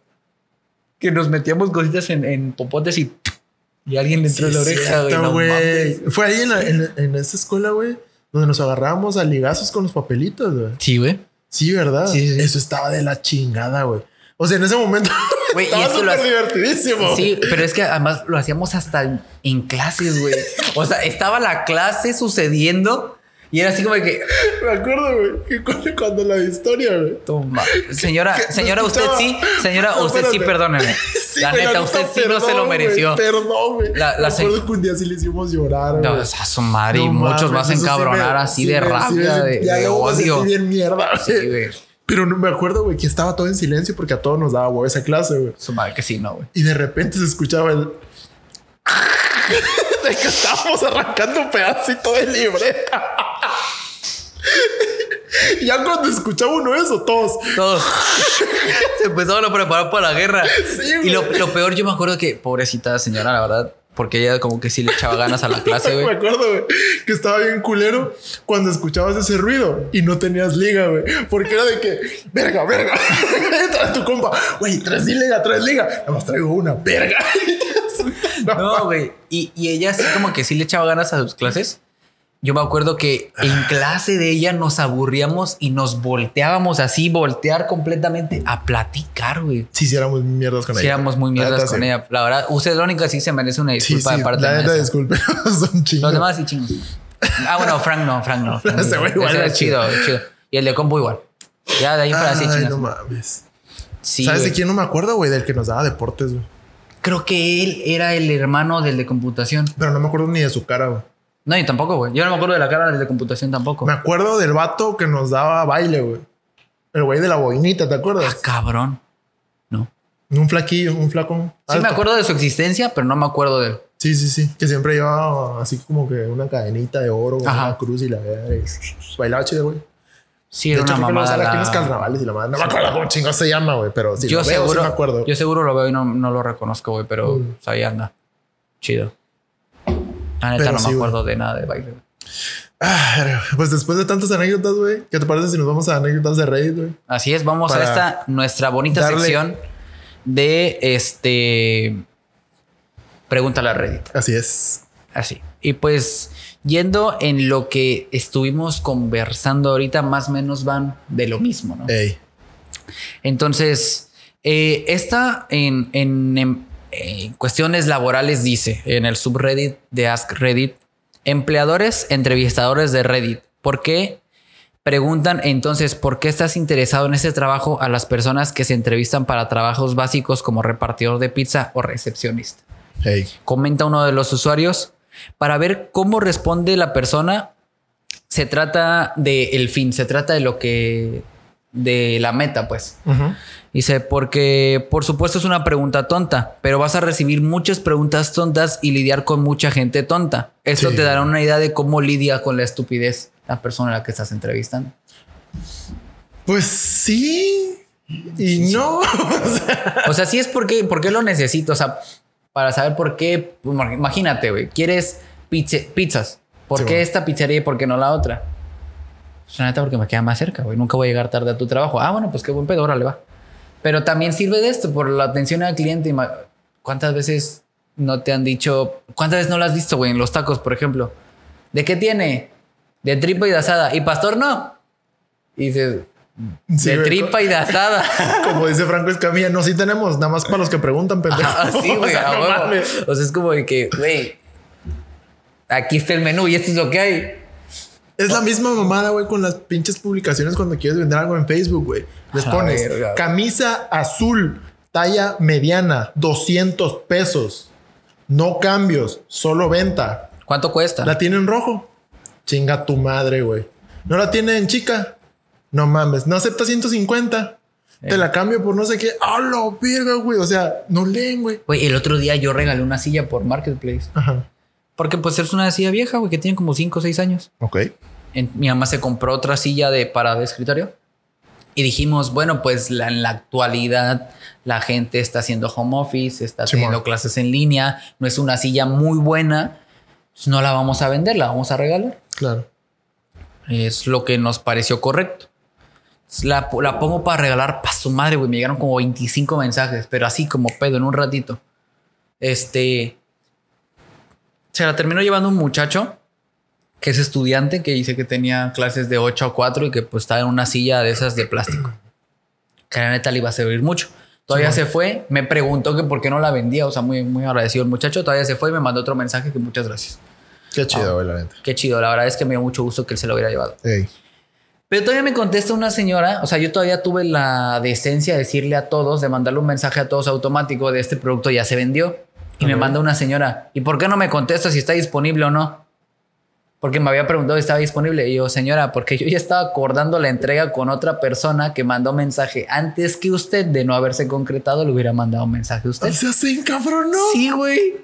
Que nos metíamos cositas en, en popotes y, y alguien le entró en la Sí, oreja, güey. no. Fue ahí en, la- en, en esa escuela, güey, donde nos agarrábamos a ligazos con los papelitos, güey. Sí, güey. Sí, ¿verdad? Sí, sí. Eso estaba de la chingada, güey. O sea, en ese momento Güey, y estaba es súper divertidísimo. Sí, pero es que además lo hacíamos hasta en, en clases, güey. O sea, estaba la clase sucediendo y era así como que, Me acuerdo, güey, que cuando, cuando la historia, güey. Toma. Señora, señora, usted sí, señora, No, usted sí, perdóneme. Sí, la neta, usted sí no se lo mereció. güey, Perdón, güey. La- la Me acuerdo que un día sí le hicimos llorar, güey. No, o sea, su madre, y muchos vas a sí encabronar me- así sí de sí rabia, de, ya de odio. bien mierda. Sí, güey. Pero no me acuerdo, güey, que estaba todo en silencio porque a todos nos daba huevo esa clase, güey. Su madre que sí, no, güey. Y de repente se escuchaba el. de que estábamos arrancando un pedacito de libreta. Ya cuando escuchaba uno eso, todos. Todos se empezaron a preparar para la guerra. Sí, y lo, lo peor, yo me acuerdo que, pobrecita señora, la verdad, porque ella como que sí le echaba ganas a la clase, Me güey. acuerdo, güey, que estaba bien culero cuando escuchabas ese ruido y no tenías liga, güey. Porque era de que, verga, verga. Trae tu compa, güey, traes liga, traes liga. Nada más traigo una, verga. No, güey. Y, y ella sí como que sí le echaba ganas a sus clases. Yo me acuerdo que en clase de ella nos aburríamos y nos volteábamos así, voltear completamente a platicar, güey. Sí, sí, éramos mierdas con Sí, ella. éramos muy La mierdas con sí. ella. La verdad, usted la única sí se merece una disculpa de parte la de maestra. disculpe, son chingos. Los demás sí chingos. Ah, bueno, Frank no, Frank no. Frank Ese güey igual Ese era chido, chido. Y el de combo igual. Ya de ahí para así Ay, chingas. no mames. Sí, ¿Sabes güey. de quién no me acuerdo, güey? Del que nos daba deportes, güey. Creo que él era el hermano del de computación. Pero no me acuerdo ni de su cara, güey. No, yo tampoco, güey. Yo no me acuerdo de la cara de computación tampoco. Me acuerdo del vato que nos daba baile, güey. El güey de la boinita, ¿te Ah, acuerdas? cabrón. No. Un flaquillo, un flacón. Sí me acuerdo de su existencia, pero no me acuerdo de él. Sí, sí, sí. Que siempre llevaba así como que una cadenita de oro, Ajá. una cruz y la verga. y Bailaba chido, güey. Sí, De era hecho, una mamada. sale aquí en los carnavales y la madre. No me acuerdo cómo chingo se llama, güey. Pero sí, yo lo veo, seguro, sí me acuerdo. yo seguro lo veo y no, no lo reconozco, güey, pero Mm. ahí anda. Chido. La neta Pero no sí, me güey. acuerdo de nada de baile. Ah, pues después de tantas anécdotas, güey. ¿Qué te parece si nos vamos a anécdotas de Reddit, güey? Así es, vamos a esta nuestra bonita darle- sección de este Pregúntale a Reddit. Así es. Así. Y pues yendo en lo que estuvimos conversando ahorita, más o menos van de lo mismo, ¿no? Ey. Entonces, eh, esta en, en- en- en cuestiones laborales dice en el subreddit de Ask Reddit, empleadores, entrevistadores de Reddit, ¿por qué? Preguntan entonces, ¿por qué estás interesado en este trabajo a las personas que se entrevistan para trabajos básicos como repartidor de pizza o recepcionista? Hey. Comenta uno de los usuarios para ver cómo responde la persona. Se trata de el fin, se trata de lo que de la meta, pues. Ujú. Dice, porque por supuesto es una pregunta tonta, pero vas a recibir muchas preguntas tontas y lidiar con mucha gente tonta. Esto Sí. te dará una idea de cómo lidia con la estupidez la persona a la que estás entrevistando. Pues sí. Y no. O sea, sí es porque, porque lo necesito. O sea, para saber por qué. pues, Imagínate, güey. Quieres pizze- pizzas. ¿Por Sí, qué bueno. esta pizzería y por qué no la otra? Pues, neta, porque me queda más cerca, güey. Nunca voy a llegar tarde a tu trabajo. Ah, bueno, pues qué buen pedo, órale, va. Pero también sirve de esto por la atención al cliente. ¿Cuántas veces no te han dicho? ¿Cuántas veces no lo has visto, güey? En los tacos, por ejemplo. ¿De qué tiene? De tripa y de asada. ¿Y pastor no? Y dices, Sí, de tripa y de asada. Como dice Franco Escamilla, no, sí tenemos, nada más para los que preguntan, pendejo. Así, O güey, sea, a no huevo. mames. O sea, es como de que, güey, aquí está el menú y esto es lo que hay. Es la misma mamada, güey, con las pinches publicaciones cuando quieres vender algo en Facebook, güey. Les pones verga, camisa azul, talla mediana, 200 pesos. No cambios, solo venta. ¿Cuánto cuesta? La tiene en rojo. Chinga tu madre, güey. No la tiene en chica. No mames. No acepta 150. Te Eh. la cambio por no sé qué. ¡A la verga, güey! O sea, no leen, güey. Güey, el otro día yo regalé una silla por Marketplace. Ajá. Porque pues es una silla vieja, güey, que tiene como 5 o 6 años. Ok. En- mi mamá se compró otra silla de para de escritorio. Y dijimos, bueno, pues la- en la actualidad la gente está haciendo home office, está Simón. teniendo clases en línea, no es una silla muy buena, pues no la vamos a vender, la vamos a regalar. Claro. Es lo que nos pareció correcto. La, la pongo para regalar para su madre, güey. Me llegaron como 25 mensajes, pero así como pedo en un ratito. Este. Se la terminó llevando un muchacho que es estudiante, que dice que tenía clases de 8 a 4 y que pues estaba en una silla de esas de plástico. Que la neta le iba a servir mucho. Todavía se fue, me preguntó que por qué no la vendía, o sea, muy, muy agradecido el muchacho. Todavía se fue y me mandó otro mensaje que muchas gracias. Qué Ah. chido, güey, la neta. Qué chido, la verdad es que me dio mucho gusto que él se lo hubiera llevado. Ey. Pero todavía me contesta una señora, o sea, yo todavía tuve la decencia de decirle a todos, de mandarle un mensaje a todos automático de este producto ya se vendió. Y me manda una señora, ¿y por qué no me contesta si está disponible o no? Porque me había preguntado si estaba disponible. Y yo, señora, porque yo ya estaba acordando la entrega con otra persona que mandó mensaje antes que usted de no haberse concretado, le hubiera mandado un mensaje a usted. O sea, se encabronó. Sí, güey.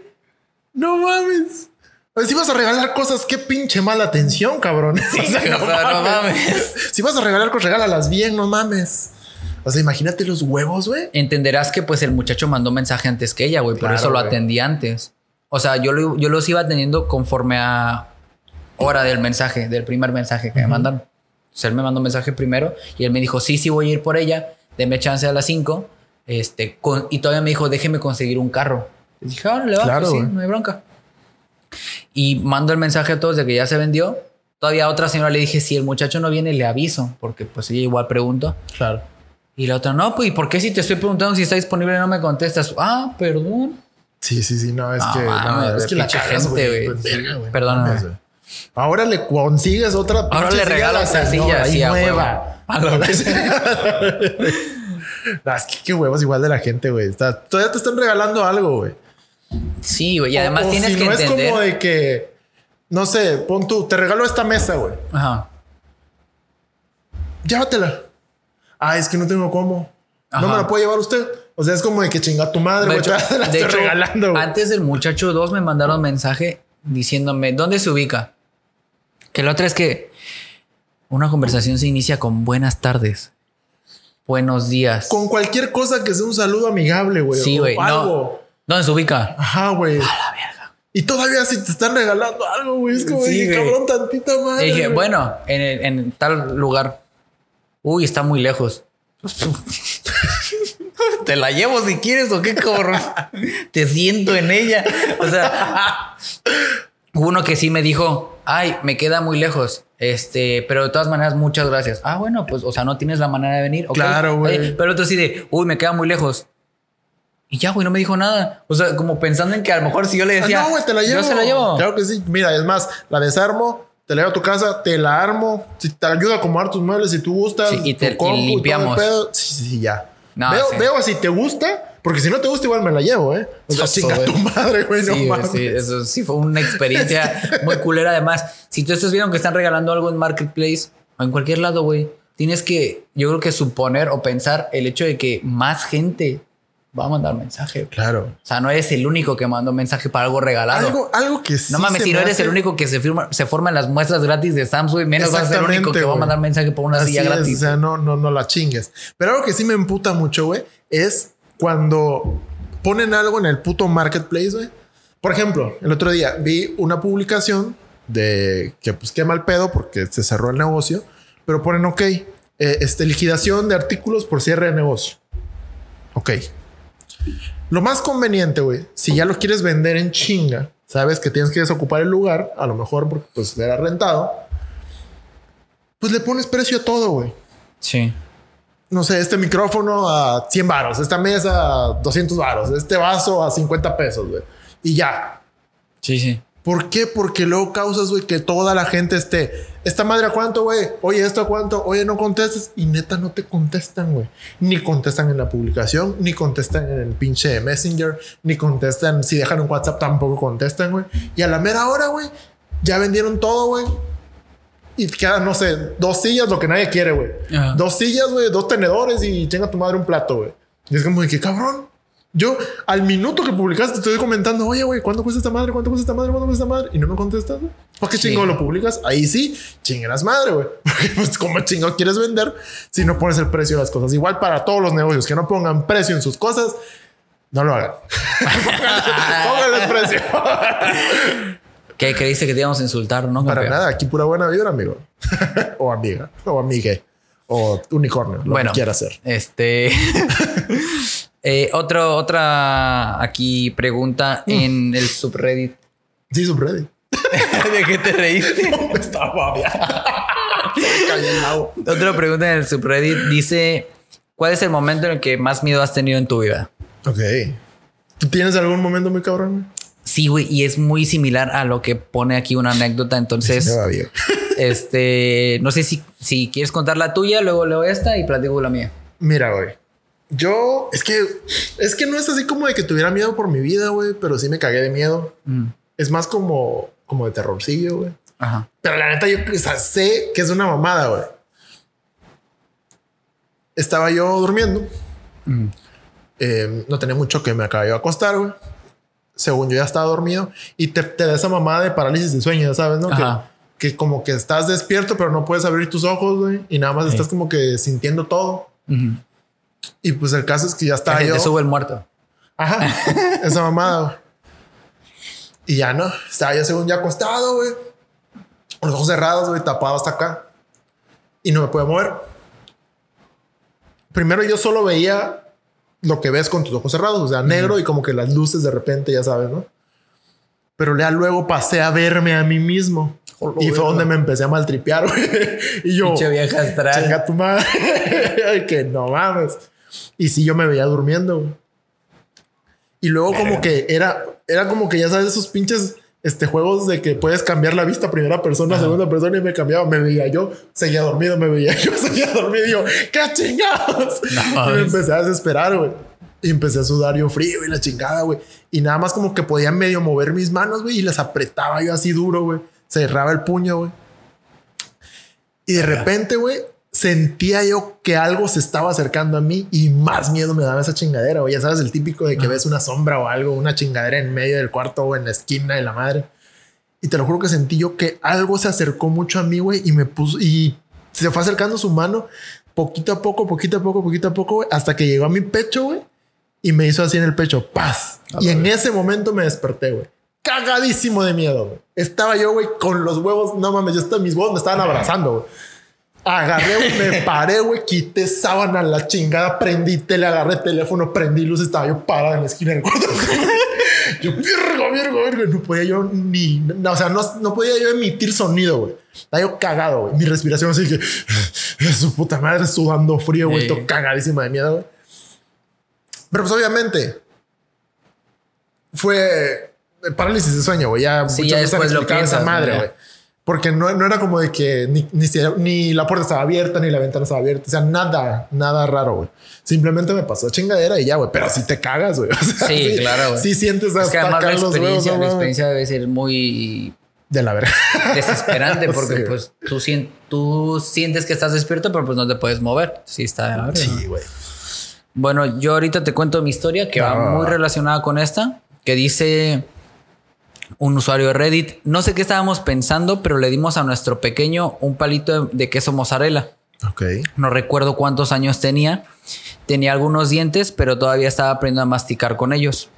No mames. Pues si vas a regalar cosas, qué pinche mala atención, cabrón. Sí, o sea, no mames. Si vas a regalar cosas, regálalas bien, no mames. O sea, imagínate los huevos, güey. entenderás que pues el muchacho mandó mensaje antes que ella, güey. Por eso lo atendí antes. O sea, yo, lo- yo los iba atendiendo conforme a hora del mensaje, del primer mensaje que me mandaron. O sea, él me mandó un mensaje primero y él me dijo, sí, sí voy a ir por ella, deme chance a las 5. Este, con- y todavía me dijo, déjeme conseguir un carro. Y dije, ahora le va, Claro, pues sí, güey. no hay bronca. Y mando el mensaje a todos de que ya se vendió. Todavía a otra señora le dije, si el muchacho no viene, le aviso, porque pues ella igual preguntó. Claro. Y la otra, no, pues, ¿y por qué si te estoy preguntando si está disponible no me contestas? Ah, perdón. Sí, sí, sí. No, es que, no, es que la gente, güey. güey. Ahora le consigues otra. Ahora le regalas la la silla así nueva. huevo. A la vez. No, es que qué huevos igual de la gente, güey. Todavía te están regalando algo, güey. Sí, güey. Y además O- o tienes si que no entender. es como de que, no sé, pon tú, te regalo esta mesa, güey. Ajá. Llévatela. Ah, es que no tengo cómo. No me la puede llevar usted. O sea, es como de que chinga tu madre, De güey. hecho, te la de estoy hecho, regalando, antes del muchacho dos me mandaron mensaje diciéndome dónde se ubica. Que la otra es que una conversación se inicia con buenas tardes, buenos días. Con cualquier cosa que sea un saludo amigable, güey. Sí, güey. No. ¿Dónde se ubica? Ajá, güey. A la verga. Y todavía si te están regalando algo, güey. Es como, Sí, güey. cabrón, tantita madre. Y dije, bueno, en, el- en tal lugar. Uy, está muy lejos. Te la llevo si quieres o qué cabrón. Te siento en ella. O sea, uno que sí me dijo, ay, me queda muy lejos. Este, pero de todas maneras, muchas gracias. Ah, bueno, pues, o sea, no tienes la manera de venir. ok. Claro, güey. Pero otro sí de, uy, me queda muy lejos. Y ya, güey, no me dijo nada. O sea, como pensando en que a lo mejor si yo le Ah, decía, no, güey, te la llevo. Yo se la llevo. Claro que sí. Mira, es más, la desarmo, te la llevo a tu casa, te la armo, si te ayuda a acomodar tus muebles si tú gustas. Sí, y tu te- y todo el limpiamos. pedo. Sí, sí, sí, ya. No, veo, sí. veo si te gusta, porque si no te gusta, igual me la llevo, ¿eh? O sea, chinga tu madre, güey. no Sí, mames. sí, eso sí fue una experiencia muy culera. Además, si tú estás viendo que están regalando algo en Marketplace o en cualquier lado, güey, tienes que, yo creo que suponer o pensar el hecho de que más gente va a mandar mensaje. Claro. O sea, no eres el único que mandó mensaje para algo regalado. Algo, algo que sí no mames, si no eres hace- el único que se, firma, se forma en las muestras gratis de Samsung, menos vas a ser el único que va a mandar mensaje por una Así silla es, gratis. O sea, no, no, no la chingues. Pero algo que sí me emputa mucho, güey, es cuando ponen algo en el puto marketplace, güey. Por ejemplo, el otro día vi una publicación de que pues quema el pedo porque se cerró el negocio, pero ponen, ok, eh, este, liquidación de artículos por cierre de negocio. Ok. Lo más conveniente, güey, si ya lo quieres vender en chinga, sabes que tienes que desocupar el lugar, a lo mejor porque pues era rentado, pues le pones precio a todo, güey. Sí. No sé, este micrófono a 100 varos, esta mesa a 200 varos, este vaso a 50 pesos, güey. Y ya. Sí, sí. ¿Por qué? Porque luego causas, güey, que toda la gente esté. ¿Esta madre a cuánto, güey? Oye, ¿esto a cuánto? Oye, no contestes. Y neta, no te contestan, güey. Ni contestan en la publicación, ni contestan en el pinche Messenger, ni contestan. Si dejan un WhatsApp, tampoco contestan, güey. Y a la mera hora, güey, ya vendieron todo, güey. Y quedan, no sé, dos sillas, lo que nadie quiere, güey. Ajá. Dos sillas, güey, dos tenedores y chinga tu madre un plato, güey. Y es como de que cabrón. Yo al minuto que publicaste te estoy comentando, oye, güey, ¿cuánto cuesta esta madre? ¿Cuánto cuesta esta madre? ¿Cuánto cuesta esta madre? Y no me contestas, güey. ¿Por qué Sí. chingo lo publicas? Ahí sí, chingas madre, güey. Porque pues como chingo quieres vender si no pones el precio de las cosas. Igual para todos los negocios que no pongan precio en sus cosas, no lo hagan. Pónganles precio. ¿Qué creíste que te íbamos a insultar, no? para campeón? nada, aquí pura buena vibra, amigo. o amiga, o amigue, o unicornio, lo Bueno, que quiera hacer. Este. eh, otro, otra aquí pregunta Mm. en el subreddit. Sí, subreddit. ¿De qué te reíste? Estaba. Se me lago. Otra pregunta en el subreddit dice: ¿Cuál es el momento en el que más miedo has tenido en tu vida? Ok. ¿Tú tienes algún momento muy cabrón? Sí, güey, y es muy similar a lo que pone aquí una anécdota. Entonces, este, no sé si, si quieres contar la tuya, luego leo esta y platico la mía. Mira, güey. Yo, es que, es que no es así como de que tuviera miedo por mi vida, güey, pero sí me cagué de miedo. Mm, Es más como, como de terrorcillo, güey. Ajá. Pero la neta, yo o sea, sé que es una mamada, güey. Estaba yo durmiendo. Mm. Eh, no tenía mucho que me acabé de acostar, güey. Según yo ya estaba dormido. Y te, te da esa mamada de parálisis de sueño, ¿sabes? ¿no? Que, Ajá. que como que estás despierto, pero no puedes abrir tus ojos, güey. Y nada más Sí. estás como que sintiendo todo. Ujú. Y pues el caso es que ya Que yo. Te sube el muerto. Ajá. esa mamada, güey. Y ya no. Estaba yo según ya acostado, güey. Con los ojos cerrados, güey, tapado hasta acá. Y no me puedo mover. Primero yo solo veía lo que ves con tus ojos cerrados, o sea, negro y como que las luces de repente, ya sabes, ¿no? Pero ya luego pasé a verme a mí mismo. y fue donde me empecé a maltripear, güey. Y yo, Pinche vieja astral. chinga tu madre. que no mames. Y sí, yo me veía durmiendo, güey. Y luego como que era, era como que ya sabes esos pinches este, juegos de que puedes cambiar la vista primera persona, segunda persona y me cambiaba, me veía yo, seguía dormido, me veía yo, seguía dormido y yo, ¡qué chingados! No y me mames. empecé a desesperar, güey. Y empecé a sudar yo frío y la chingada, güey. Y nada más como que podía medio mover mis manos, güey, y las apretaba yo así duro, güey. Cerraba el puño, güey. Y de repente, güey, sentía yo que algo se estaba acercando a mí y más miedo me daba esa chingadera, güey. Ya sabes, el típico de que ves una sombra o algo, una chingadera en medio del cuarto o en la esquina de la madre. Y te lo juro que sentí yo que algo se acercó mucho a mí, güey, y me puso y se fue acercando su mano poquito a poco, poquito a poco, poquito a poco, hasta que llegó a mi pecho, güey, y me hizo así en el pecho, paz. y en ese momento me desperté, güey. Cagadísimo de miedo, güey. Estaba yo, güey, con los huevos, no mames, yo estaba, mis huevos me estaban abrazando, güey. Agarré, me paré, güey, quité sábana, la chingada, prendí tele, agarré teléfono, prendí luz, estaba yo parado en la esquina del cuarto. yo, virgo, virgo, virgo, no podía yo ni, no, o sea, no, no podía yo emitir sonido, güey. Estaba yo cagado, güey. Mi respiración así que, su puta madre, sudando frío, güey, todo cagadísima de miedo, güey. Pero pues obviamente fue parálisis de sueño, güey. Ya Sí, ya veces han después lo explicado esa madre, güey. Porque no, no era como de que ni, ni, ni la puerta estaba abierta, ni la ventana estaba abierta. O sea, nada, nada raro, güey. Simplemente me pasó chingadera y ya, güey. Pero si te cagas, güey. O sea, Sí, claro, güey. Sí sientes Es que hasta además la huevos, experiencia, no la experiencia debe ser muy De la verga. desesperante porque Sí. pues tú, tú sientes que estás despierto, pero pues no te puedes mover. Sí, está de la verga, ¿no? Sí, güey. Bueno, yo ahorita te cuento mi historia que va Ah. muy relacionada con esta, que dice un usuario de Reddit, no sé qué estábamos pensando, pero le dimos a nuestro pequeño un palito de, de queso mozzarella. Ok. No recuerdo cuántos años tenía. Tenía algunos dientes, pero todavía estaba aprendiendo a masticar con ellos.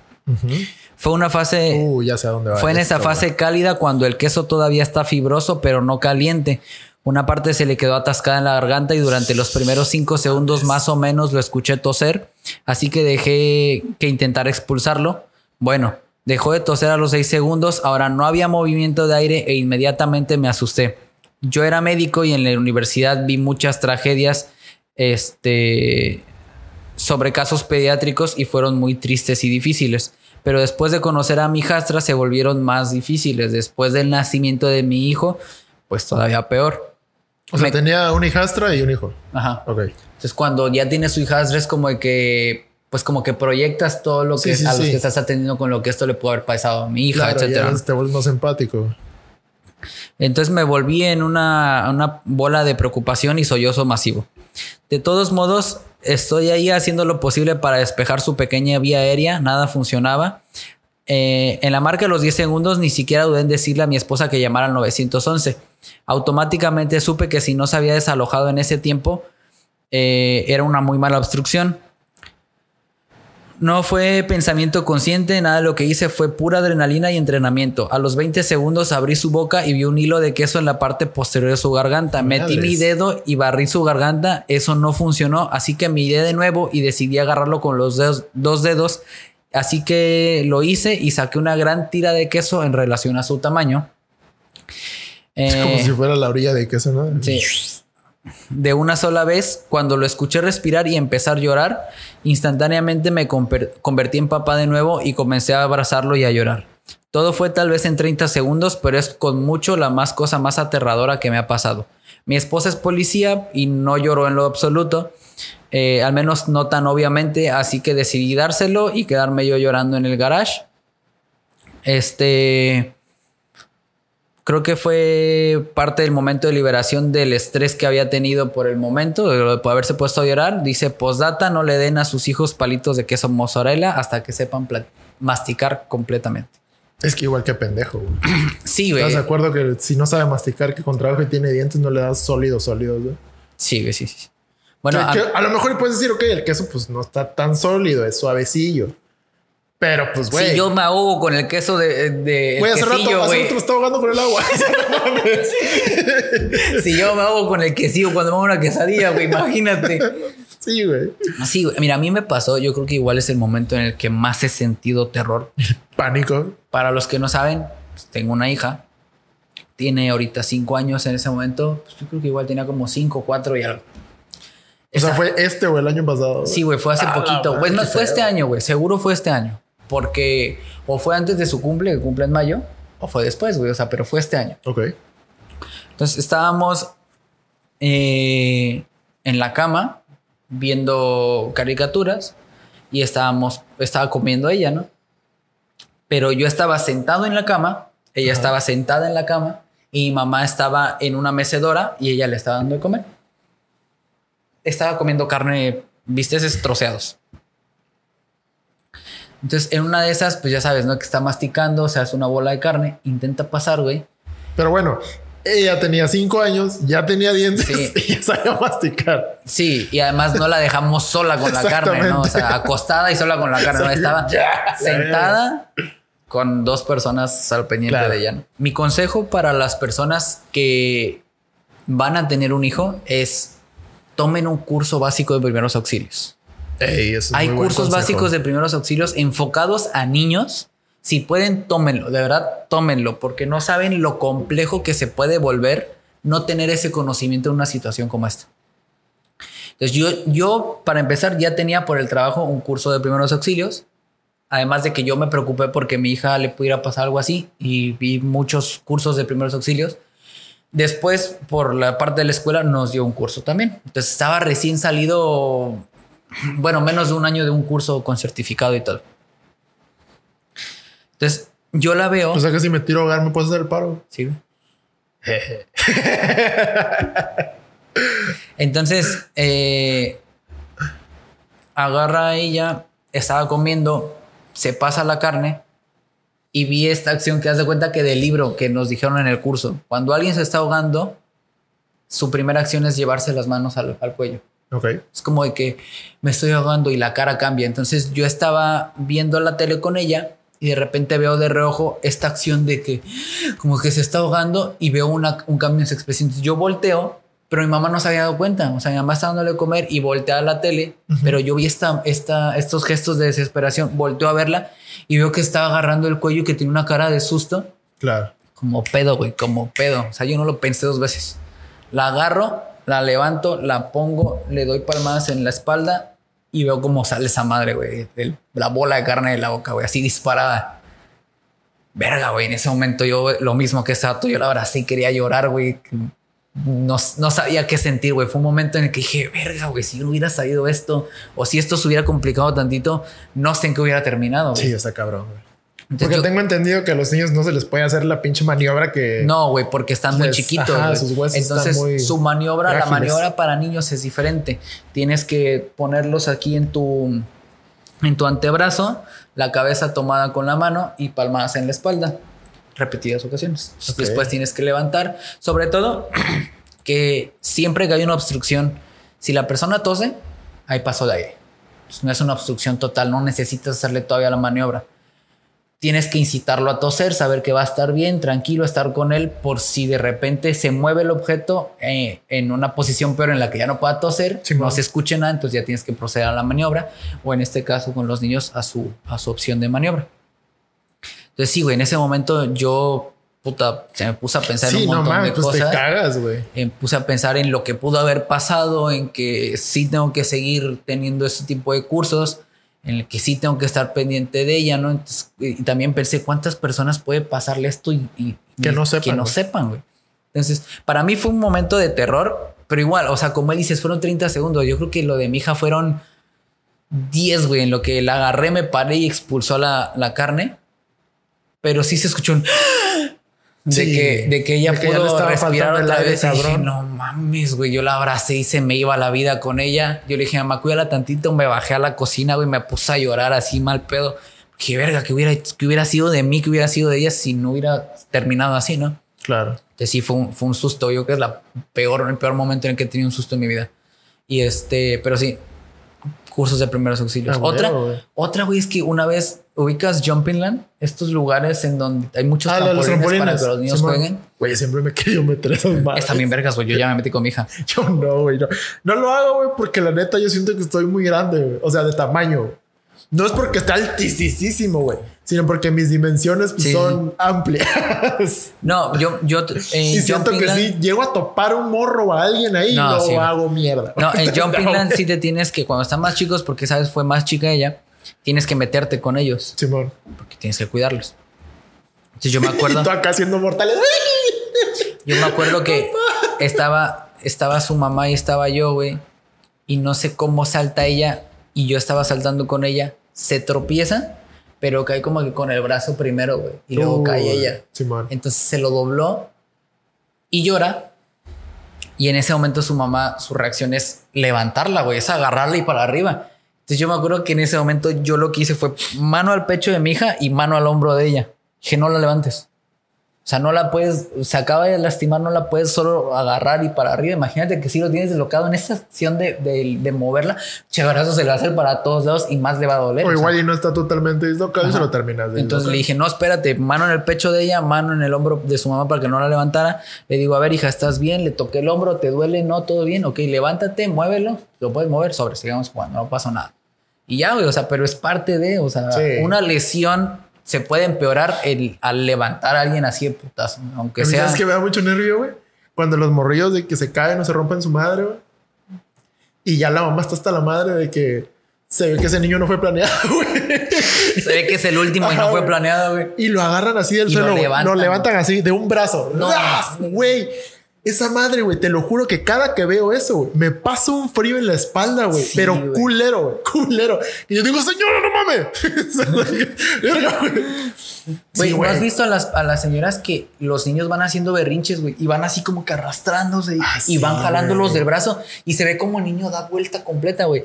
Fue una fase... Uh, ya sé a dónde va. Fue en esa fase cálida cuando el queso todavía está fibroso, pero no caliente. Una parte se le quedó atascada en la garganta y durante los primeros cinco segundos más o menos lo escuché toser, así que dejé que intentar expulsarlo. Bueno, dejó de toser a los seis segundos, ahora no había movimiento de aire e inmediatamente me asusté. Yo era médico y en la universidad vi muchas tragedias este, sobre casos pediátricos y fueron muy tristes y difíciles. Pero después de conocer a mi hijastra se volvieron más difíciles. Después del nacimiento de mi hijo, pues todavía peor. O sea, Me- tenía un hijastra y un hijo. Ajá. Ok. Entonces cuando ya tienes su hijastra es como de que pues como que proyectas todo lo que Sí, sí, a los que estás atendiendo con lo que esto le puede haber pasado a mi hija, Claro, etcétera. ya te vuelves más empático. Entonces me volví en una, una bola de preocupación y sollozo masivo. De todos modos, estoy ahí haciendo lo posible para despejar su pequeña vía aérea, nada funcionaba. Eh, en la marca de los 10 segundos ni siquiera dudé en decirle a mi esposa que llamara al 911. Automáticamente supe que si no se había desalojado en ese tiempo, eh, era una muy mala obstrucción. No fue pensamiento consciente, nada de lo que hice fue pura adrenalina y entrenamiento. A los 20 segundos abrí su boca y vi un hilo de queso en la parte posterior de su garganta. Metí mi dedo y barrí su garganta. Eso no funcionó, así que miré de nuevo y decidí agarrarlo con los dedos- dos dedos. Así que lo hice y saqué una gran tira de queso en relación a su tamaño. Es como Eh, si fuera la orilla de queso, ¿no? Sí. De una sola vez, cuando lo escuché respirar y empezar a llorar, instantáneamente me conver- convertí en papá de nuevo y comencé a abrazarlo y a llorar. Todo fue tal vez en 30 segundos, pero es con mucho la más cosa más aterradora que me ha pasado. Mi esposa es policía y no lloró en lo absoluto, eh, al menos no tan obviamente, así que decidí dárselo y quedarme yo llorando en el garage. Este creo que fue parte del momento de liberación del estrés que había tenido por el momento, de haberse puesto a llorar. Dice, postdata, no le den a sus hijos palitos de queso mozzarella hasta que sepan masticar completamente. Es que igual que pendejo, güey. Sí, güey. ¿Estás de acuerdo que si no sabe masticar, que con trabajo y tiene dientes no le das sólidos, sólidos, güey? Sí, güey, sí, sí. Bueno, que, a- que a lo mejor puedes decir, ok, el queso pues no está tan sólido, es suavecillo. Pero pues, güey. si yo me ahogo con el queso de, de Güey, hace rato, quesillo, güey. rato estaba ahogando con el agua. Si yo me ahogo con el quesillo cuando me hago una quesadilla, güey, imagínate. sí, güey. Sí, güey. Mira, a mí me pasó, yo creo que igual es el momento en el que más he sentido terror. Pánico. Para los que no saben, pues, tengo una hija. Tiene ahorita cinco años en ese momento. Pues, yo creo que igual tenía como cinco, cuatro y algo. O sea, fue este o el año pasado. Sí, güey, fue hace poquito. madre, Pues no, fue este año, güey. Seguro fue este año. Porque o fue antes de su cumple, que cumple en mayo, o fue después, güey. O sea, pero fue este año. Ok. Entonces estábamos eh, en la cama viendo caricaturas y estábamos, estaba comiendo ella, ¿no? Pero yo estaba sentado en la cama, ella Ajá. estaba sentada en la cama y mi mamá estaba en una mecedora y ella le estaba dando de comer. Estaba comiendo carne, bisteces troceados. Entonces, en una de esas, pues ya sabes, ¿no? Que está masticando, se hace una bola de carne, intenta pasar, güey. Pero bueno, ella tenía cinco años, ya tenía dientes Sí. y ya sabía masticar. Sí, y además no la dejamos sola con la carne, ¿no? O sea, acostada y sola con la carne, ¿no? Estaba Ya, sentada con dos personas al pendiente Claro. de ella. ¿no? Mi consejo para las personas que van a tener un hijo es tomen un curso básico de primeros auxilios. Ey, eso es Hay muy cursos básicos de primeros auxilios enfocados a niños. Si pueden, tómenlo, de verdad, tómenlo, porque no saben lo complejo que se puede volver no tener ese conocimiento en una situación como esta. Entonces, yo, yo, para empezar, ya tenía por el trabajo un curso de primeros auxilios. Además de que yo me preocupé porque a mi hija le pudiera pasar algo así y vi muchos cursos de primeros auxilios. Después, por la parte de la escuela, nos dio un curso también. Entonces, estaba recién salido, bueno, menos de un año de un curso con certificado y todo. Entonces, yo la veo. O sea que si me tiro a ahogar, ¿me puedes hacer el paro? Sí. Entonces, eh, agarra a ella, estaba comiendo, se pasa la carne y vi esta acción que haz de cuenta que del libro que nos dijeron en el curso. Cuando alguien se está ahogando, su primera acción es llevarse las manos al, al cuello. Ok. Es como de que me estoy ahogando y la cara cambia. Entonces yo estaba viendo la tele con ella y de repente veo de reojo esta acción de que como que se está ahogando y veo una- un cambio en su expresión. Entonces yo volteo, pero mi mamá no se había dado cuenta. O sea, mi mamá estaba dándole de comer y voltea a la tele, pero yo vi esta, esta, estos gestos de desesperación. Volteo a verla y veo que estaba agarrando el cuello y que tiene una cara de susto. Claro. Como pedo, güey, como pedo. O sea, yo no lo pensé dos veces. La agarro la levanto, la pongo, le doy palmadas en la espalda y veo cómo sale esa madre, güey. La bola de carne de la boca, güey, así disparada. Verga, güey. En ese momento yo, lo mismo que ese vato, yo la verdad sí quería llorar, güey. No, no sabía qué sentir, güey. Fue un momento en el que dije, verga, güey, si no hubiera salido esto o si esto se hubiera complicado tantito, no sé en qué hubiera terminado. güey. Sí, está cabrón, güey. Entonces Porque yo- tengo entendido que a los niños no se les puede hacer la pinche maniobra que. No, güey, porque están muy chiquitos. ajá, güey. sus huesos están Entonces, muy su maniobra, la maniobra para niños es diferente. Tienes que ponerlos aquí en tu, en tu antebrazo, la cabeza tomada con la mano y palmadas en la espalda. Repetidas ocasiones. Después tienes que levantar. Sobre todo, que siempre que hay una obstrucción, si la persona tose, hay paso de aire. No es una obstrucción total, no necesitas hacerle todavía la maniobra tienes que incitarlo a toser, saber que va a estar bien, tranquilo, estar con él por si de repente se mueve el objeto eh, en una posición peor en la que ya no pueda toser, Simón. no se escuche nada, entonces ya tienes que proceder a la maniobra o en este caso con los niños a su, a su opción de maniobra. Entonces sí, güey, en ese momento yo, puta, se me puse a pensar en Sí, un no montón mames, de pues te cagas, güey. Eh, puse a pensar en lo que pudo haber pasado, en que sí tengo que seguir teniendo ese tipo de cursos, en el que sí tengo que estar pendiente de ella, ¿no? Entonces, y también pensé cuántas personas puede pasarle esto y, y- Que no sepan, Que no sepan, güey. Entonces, para mí fue un momento de terror, pero igual, o sea, como él dices, fueron 30 segundos. Yo creo que lo de mi hija fueron 10, güey, en lo que la agarré, me paré y expulsó la, la carne. Pero sí se escuchó un... De, Sí, que, de que ella de que pudo estaba respirar otra vez. Y dije, no mames, güey. Yo la abracé y se me iba la vida con ella. Yo le dije, mamá, cuídala tantito. Me bajé a la cocina, güey. Me puse a llorar así mal pedo. Qué verga, que hubiera, que hubiera sido de mí, que hubiera sido de ella si no hubiera terminado así, ¿no? Claro. Entonces sí fue un, fue un susto. Yo creo que es la peor, el peor momento en el que he tenido un susto en mi vida. Y este, pero sí, cursos de primeros auxilios. Ah, otra, güey. otra, güey, es que una vez ubicas Jumping Land, estos lugares en donde hay muchos Ah, trampolines, trampolines. para que los niños jueguen. Güey, siempre me querido meter esas madres. Están bien vergas, güey. Yo ya me metí con mi hija. Yo no, güey. No. no lo hago, güey, porque la neta yo siento que estoy muy grande, güey. O sea, de tamaño. No es porque esté altísimo, güey, sino porque mis dimensiones pues, Sí. son amplias. No, yo, yo en y siento que Land- si llego a topar un morro o a alguien ahí, No, no, sí, hago mierda. No, en Jumping Land sí te tienes que, cuando están más chicos, porque sabes, fue más chica ella, tienes que meterte con ellos, Simón. porque tienes que cuidarlos. Entonces yo me acuerdo. Y tú acá haciendo mortales. Yo me acuerdo que estaba, estaba su mamá y estaba yo, güey. Y no sé cómo salta ella y yo estaba saltando con ella. Se tropieza, pero cae como que con el brazo primero, güey. Y luego cae ella. Simón. Entonces se lo dobló y llora. Y en ese momento su mamá, su reacción es levantarla, güey, es agarrarla y para arriba. Entonces yo me acuerdo que en ese momento yo lo que hice fue mano al pecho de mi hija y mano al hombro de ella. Dije, no la levantes. O sea, no la puedes, se acaba de lastimar, no la puedes solo agarrar y para arriba. Imagínate que si lo tienes deslocado en esa acción de, de, de moverla, chavarazo se le va a hacer para todos lados y más le va a doler. O O sea, igual y no está totalmente dislocado y se lo terminas de entonces le dije, no, espérate, mano en el pecho de ella, mano en el hombro de su mamá para que no la levantara. Le digo, a ver, hija, ¿estás bien? Le toqué el hombro, ¿te duele? No, todo bien. Ok, levántate, muévelo. Lo puedes mover, sobre, sigamos jugando, no pasó nada. Y ya, güey, o sea, pero es parte de, o sea, Sí. una lesión se puede empeorar el, al levantar a alguien así de putazo, aunque sea. ¿Sabes que me da mucho nervio, güey? Cuando los morrillos de que se caen o se rompen su madre, güey. Y ya la mamá está hasta la madre de que se ve que ese niño no fue planeado, güey. Se ve que es el último y no fue güey. planeado, güey. Y lo agarran así del Y suelo, güey. Lo levantan, levantan, así de un brazo. No, ¡Ah! mames. Esa madre, güey, te lo juro que cada que veo eso, güey, me pasa un frío en la espalda, güey. Sí, pero culero, güey. Culero. Y yo digo, señora, no mames. Güey. Sí, ¿no has visto a las, a las señoras que los niños van haciendo berrinches, güey? Y van así como que arrastrándose y, Ah, y sí, van jalándolos del brazo y se ve como el niño da vuelta completa, güey.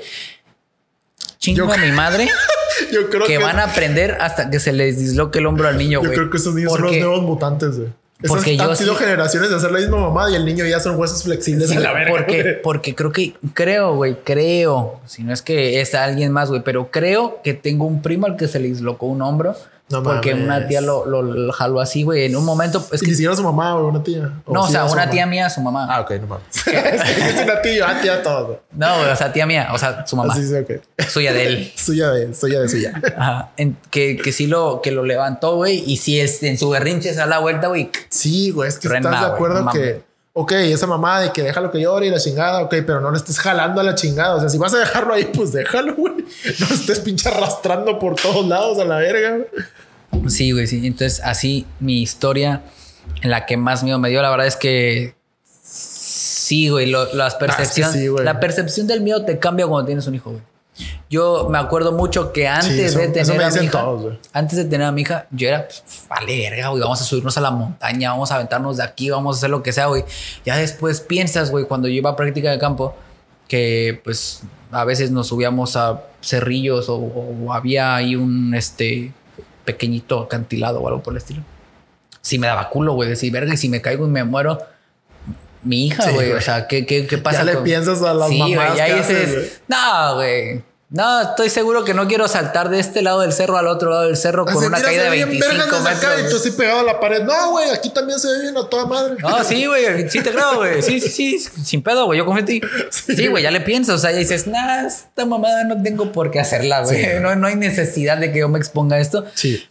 Chingo Yo- a mi madre Yo creo que que, van a aprender hasta que se les disloque el hombro al niño, yo güey. creo que esos niños son los nuevos mutantes, güey. Esas porque yo han sido sí- generaciones de hacer la misma mamada y el niño ya son huesos flexibles Sí, a la verga. porque, güey. porque creo que, creo, güey, creo, si no es que es alguien más, güey, pero creo que tengo un primo al que se le dislocó un hombro. No porque mames. una tía lo, lo, lo jaló así, güey. En un momento, es que ni siquiera su mamá o una tía. no, o sí sea, una mamá. tía mía, su mamá. Ah, ok, no mames. es una tía, ah, tía todo. güey. No, güey, o sea, tía mía, o sea, su mamá. Así sí, ok. Suya de él. Suya de, suya de suya. Ajá. En- que, que sí lo, que lo levantó, güey. Y si es, en su berrinche se da la vuelta, güey. Sí, güey, es que estás de güey, acuerdo que. Ok, esa mamá de que déjalo que llore y la chingada, ok, pero no le estés jalando a la chingada. O sea, si vas a dejarlo ahí, pues déjalo, güey. No estés pinche arrastrando por todos lados a la verga. Sí, güey, sí. Entonces, así mi historia en la que más miedo me dio, la verdad es que sí, güey, lo- las percepciones, sí, güey. la percepción del miedo te cambia cuando tienes un hijo, güey. Yo me acuerdo mucho que antes eso- de tener a mi hija, todos, antes de tener a mi hija, yo era, pues, vale, verga, güey, vamos a subirnos a la montaña, vamos a aventarnos de aquí, vamos a hacer lo que sea, güey. Ya después piensas, güey, cuando yo iba a práctica de campo, que pues a veces nos subíamos a cerrillos o, o había ahí un, este, pequeñito acantilado o algo por el estilo. Sí me daba culo, güey, decir, verga, y si me caigo y me muero, mi hija, güey, o sea, ¿qué, qué, qué pasa? Ya le piensas a las sí, mamás ya dices, no, güey. No, estoy seguro que no quiero saltar de este lado del cerro al otro lado del cerro con una caída de ve bien vergas 25 desde acá metros. Y tú así pegado a la pared. No, güey, aquí también se ve bien a toda madre. No, sí, güey, sí te creo, güey. Sí, sí, sí, sin pedo, güey. Yo confío en ti. Sí, güey, ya le piensas. O sea, ya dices, nah, esta mamada no tengo por qué hacerla, güey. Sí. no, no hay necesidad de que yo me exponga a esto. Sí.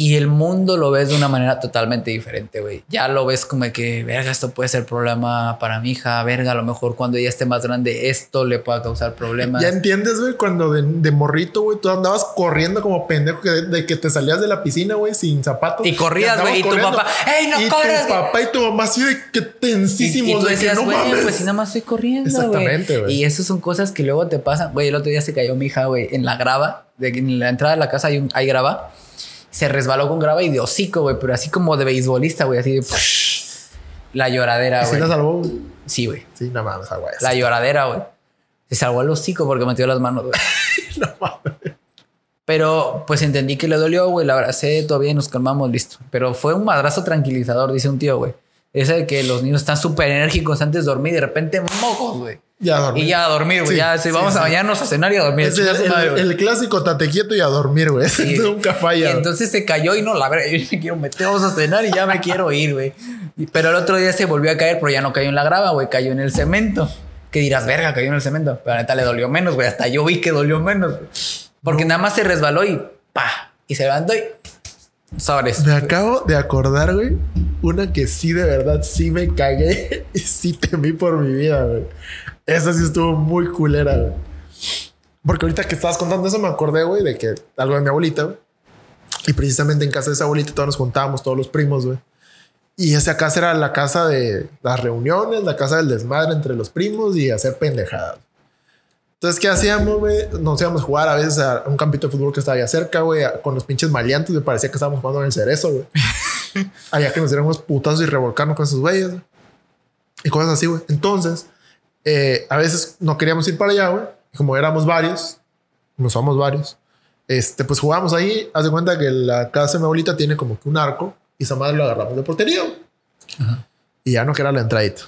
Y el mundo lo ves de una manera totalmente diferente, güey. Ya lo ves como que, verga, esto puede ser problema para mi hija, verga, a lo mejor cuando ella esté más grande, esto le pueda causar problemas. Ya entiendes, güey, cuando de, de morrito, güey, tú andabas corriendo como pendejo de que te salías de la piscina, güey, sin zapatos. Y corrías, güey, y tu papá, ¡ey, no y corras, tu papá y tu mamá así de que Y, tensísimos. y tú decías, güey, pues si nada más estoy corriendo. Exactamente, güey. Y eso son cosas que luego te pasan. Güey, el otro día se cayó mi hija, güey, en la grava. De, en la entrada de la casa hay, un, hay grava. Se resbaló con grava y de hocico, güey, pero así como de beisbolista, güey, así de... La lloradera, ¿Y si güey. la salvó? Sí, güey. Sí, no mames, güey. La lloradera, güey. Se salvó el hocico porque metió las manos, güey. No mames. Pero pues entendí que le dolió, güey. La abracé, todo bien, nos calmamos, listo. Pero fue un madrazo tranquilizador, dice un tío, güey. Ese de que los niños están súper enérgicos antes de dormir y de repente mocos, güey. Ya a dormir. Y ya a dormir, güey. Sí, ya sí, vamos a bañarnos a cenar y a dormir. El, madre, clásico tate quieto y a dormir, güey. Nunca falla. Y entonces se cayó y no, la verdad, yo me quiero meter, vamos a cenar y ya me quiero ir, güey. Pero el otro día se volvió a caer, pero ya no cayó en la grava, güey, cayó en el cemento. Que dirás, verga, cayó en el cemento. Pero la neta le dolió menos, güey. Hasta yo vi que dolió menos. güey. Porque nada más se resbaló y pa. Y se levantó y sobres. Me acabo de acordar, güey. Una que sí, de verdad, sí me cagué y sí temí por mi vida, güey. Esa sí estuvo muy culera, güey. Porque ahorita que estabas contando eso, me acordé, güey, de que algo de mi abuelita, güey. Y precisamente en casa de esa abuelita todos nos juntábamos, todos los primos, güey. Y esa casa era la casa de las reuniones, la casa del desmadre entre los primos y hacer pendejadas. Entonces, ¿qué hacíamos, güey? Nos íbamos a jugar a veces a un campito de fútbol que estaba allá cerca, güey, con los pinches maleantes. Me parecía que estábamos jugando en el cerezo, güey. Allá que nos dieran unos putazos y revolcarnos con esos güeyes, güey. Y cosas así, güey. Entonces, eh, a veces no queríamos ir para allá, güey. Como éramos varios, como somos varios, este, pues jugamos ahí. Haz de cuenta que la casa de mi abuelita tiene como que un arco y esa madre lo agarramos de portería, güey. Y ya no que era la entradita.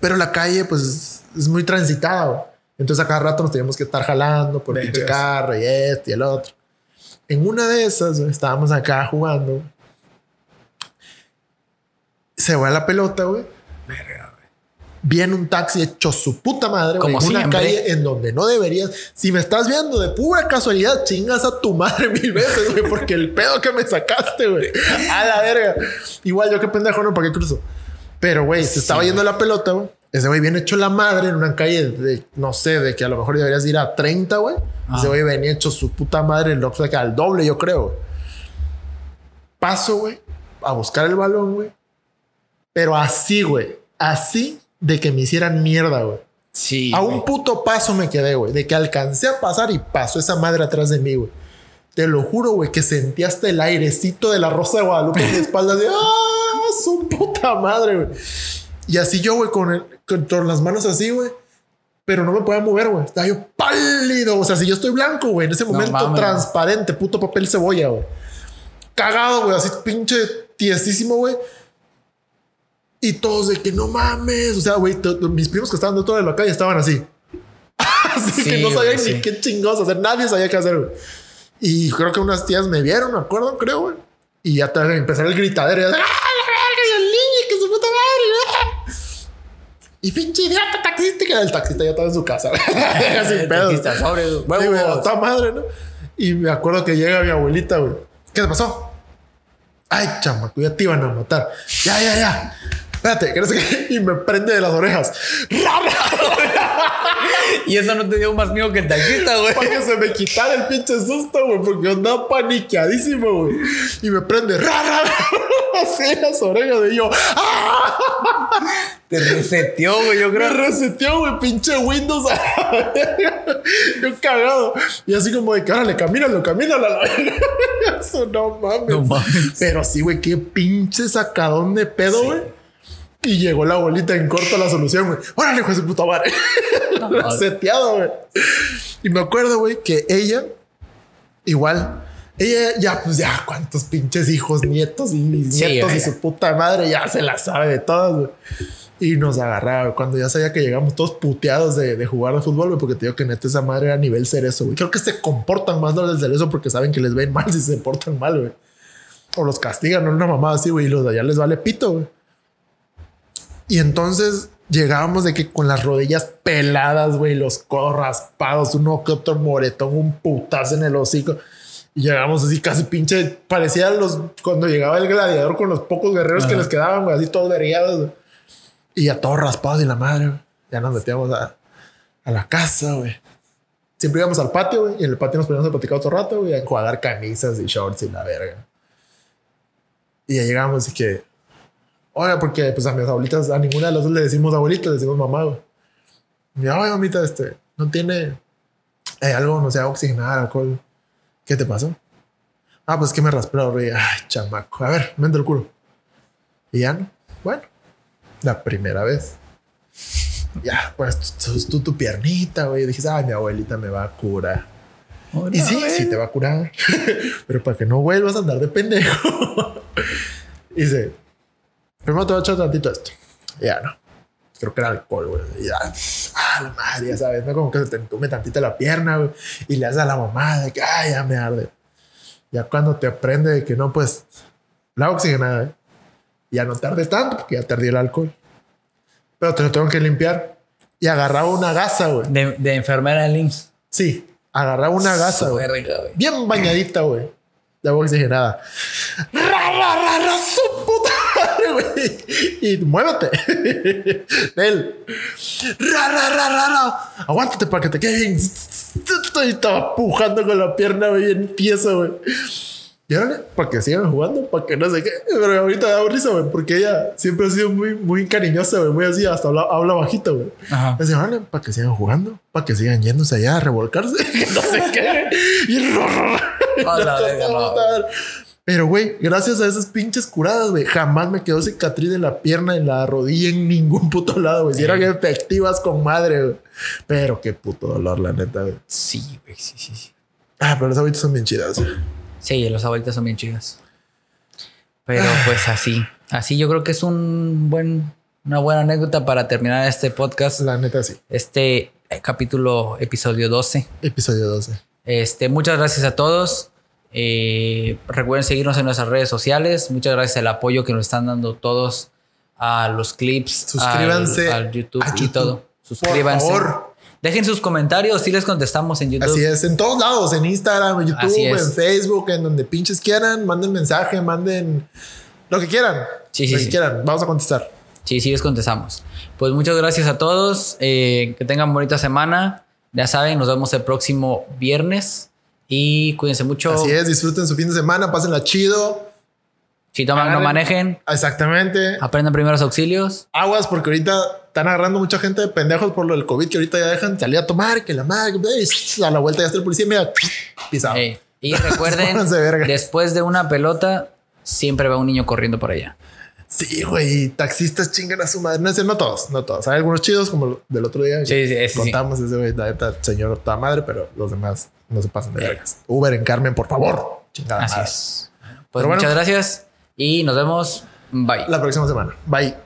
Pero la calle, pues, es muy transitada, güey. Entonces, a cada rato nos teníamos que estar jalando por el carro y este y el otro. En una de esas, güey, estábamos acá jugando. Se va la pelota, güey. Viene un taxi hecho su puta madre. Como En una calle en donde no deberías. Si me estás viendo de pura casualidad, chingas a tu madre mil veces, güey, porque el pedo que me sacaste, güey. A la verga. Igual yo qué pendejo, no, ¿para qué cruzo? Pero, güey, se estaba yendo la pelota, güey. Ese güey viene hecho la madre en una calle de, no sé, de que a lo mejor deberías ir a 30, güey. Ese güey venía hecho su puta madre en que al doble, yo creo. Paso, güey, a buscar el balón, güey. Pero así, güey. Así de que me hicieran mierda, güey. Sí. A un puto paso me quedé, güey. De que alcancé a pasar y pasó esa madre atrás de mí, güey. Te lo juro, güey, que sentí hasta el airecito de la rosa de Guadalupe en mi espalda. De, ¡ah! Su puta madre, güey. Y así yo, güey, con, el- con, con las manos así, güey. Pero no me podía mover, güey. Estaba yo pálido. O sea, si yo estoy blanco, güey, en ese momento transparente, puto papel cebolla, güey. Cagado, güey, así pinche tiesísimo, güey. Y todos de que no mames. O sea, güey, mis primos que estaban de toda la calle estaban así. así que no sabían ni qué chingados hacer. Nadie sabía qué hacer, güey. Y creo que unas tías me vieron, me acuerdo, creo, güey. Y ya empezaron el gritadero. Y, ¡Ah, la verga! Y el niño, que su puta madre. Y pinche idiota taxista, que el taxista ya estaba en su casa. Sin pedos. Sobres, Sí, güey, toda madre, ¿no? Y me acuerdo que llega mi abuelita, güey. ¿Qué te pasó? Ay, chamaco, ya te iban a matar. Ya, ya, ya. Espérate, que no sé qué. Y me prende de las orejas. Y eso no te dio más miedo que el taxista, güey. Para que se me quitara el pinche susto, güey, porque andaba paniqueadísimo, güey. Y me prende así en las orejas de yo. ¡Ah! Te reseteó, güey, yo Me creo. reseteó, güey, pinche Windows. yo cagado. Y así como de cárale, camínalo, camínalo. Eso no mames. No mames. Pero sí, güey, qué pinche sacadón de pedo, güey. Y llegó la bolita en corto la solución, güey. Órale, hijo de su puta madre. Reseteado, güey. Y me acuerdo, güey, que ella, igual, ella ya, pues ya, cuántos pinches hijos, nietos y nietos y oiga. su puta madre, ya se la sabe de todas, güey. Y nos agarraba, güey, cuando ya sabía que llegamos todos puteados de, de jugar de fútbol, güey, porque te digo que neta esa madre era nivel cerezo, güey. Creo que se comportan más los del cerezo porque saben que les ven mal si se portan mal, güey. O los castigan, no una mamada así, güey, y los de allá les vale pito, güey. Y entonces llegábamos de que con las rodillas peladas, güey, los codos raspados, uno que otro moretón, un putazo en el hocico. Y llegamos así casi pinche, parecía los cuando llegaba el gladiador con los pocos guerreros que les quedaban, güey, así todos vergueados. Y ya todos raspados y la madre, güey. Ya nos metíamos a, a la casa, güey. Siempre íbamos al patio, güey, y en el patio nos poníamos a platicar otro rato, güey, a enjuagar camisas y shorts y la verga. Y ya llegamos y que, oiga, porque pues a mis abuelitas, a ninguna de las dos le decimos abuelita, le decimos mamá, güey. Y yo, oye, mamita, este, no tiene eh, algo, no agua oxigenada, alcohol. ¿Qué te pasó? Ah, pues que me raspé la. Ay, chamaco. A ver, vente el culo. Y ya no. Bueno, la primera vez. Ya, pues tú, tu piernita, güey. Dijiste, ay, mi abuelita me va a curar. Y sí, sí te va a curar. Pero para que no vuelvas a andar de pendejo. dice, primero te voy a echar tantito esto. Y ya no. Creo que era alcohol, güey. Y ya, ah, la madre, ya sabes, ¿no? Como que se te entume tantito la pierna, güey. Y le haces a la mamá de que, ay, ya me arde. Ya cuando te aprende de que no, pues, la oxigenada, ¿eh? ya no tardes tanto porque ya tardí el alcohol. Pero te lo tengo que limpiar. Y agarraba una gasa, güey. De, de enfermera de. Sí, agarraba una gasa, güey. Bien bañadita, güey. Agua oxigenada. Ra, ra, ra, ra, su puta güey. Y muévete. Él. Ra, ra, ra, ra, ra. Aguántate para que te quede bien. Y estaba pujando con la pierna, güey, en pieza, güey. Y ahora, para que sigan jugando, para que no sé qué. Pero ahorita da risa, güey, porque ella siempre ha sido muy, muy cariñosa, güey, muy así, hasta habla, habla bajito, güey. Ajá. Dice, vale, para que sigan jugando, para que sigan yéndose allá a revolcarse, que no sé qué. Y no. Pero, güey, gracias a esas pinches curadas, güey, jamás me quedó cicatriz en la pierna, en la rodilla, en ningún puto lado, güey. Si eran efectivas con madre, güey. Pero qué puto dolor, la neta, güey. Sí, güey, sí, sí, sí. Ah, pero las abuelitas son bien chidas. Sí, los abuelitas son bien chidas. Pero pues así. Así yo creo que es un buen, una buena anécdota para terminar este podcast. La neta, sí. Este eh, capítulo, episodio 12. Episodio 12. Este, muchas gracias a todos. Eh, recuerden seguirnos en nuestras redes sociales. Muchas gracias al apoyo que nos están dando todos a los clips. Suscríbanse al, al YouTube, a y YouTube. todo. Suscríbanse. favor. Dejen sus comentarios si les contestamos en YouTube. Así es, en todos lados, en Instagram, en YouTube, en Facebook, en donde pinches quieran, manden mensaje, manden lo que quieran. Sí, sí, lo que sí. quieran, vamos a contestar. Sí, sí les contestamos. Pues muchas gracias a todos. eh, que tengan bonita semana. Ya saben, nos vemos el próximo viernes. Y cuídense mucho. Así es, disfruten su fin de semana, pásenla chido. Si toman, no manejen. Exactamente. Aprendan primeros auxilios. Aguas, porque ahorita están agarrando mucha gente de pendejos por lo del COVID, que ahorita ya dejan salir a tomar, que la madre, a la vuelta ya está el policía, mira, pisado. Y recuerden, después de una pelota, siempre va un niño corriendo por allá. Sí, güey, taxistas chingan a su madre. No, no todos, no todos. Hay algunos chidos, como el del otro día. Sí, sí, sí. Contamos ese güey, la neta, señor toda madre, pero los demás no se pasan de vergas. Uber en Carmen, por favor. Chingada Así madre. es. Pues Pero bueno. muchas gracias y nos vemos. Bye. La próxima semana. Bye.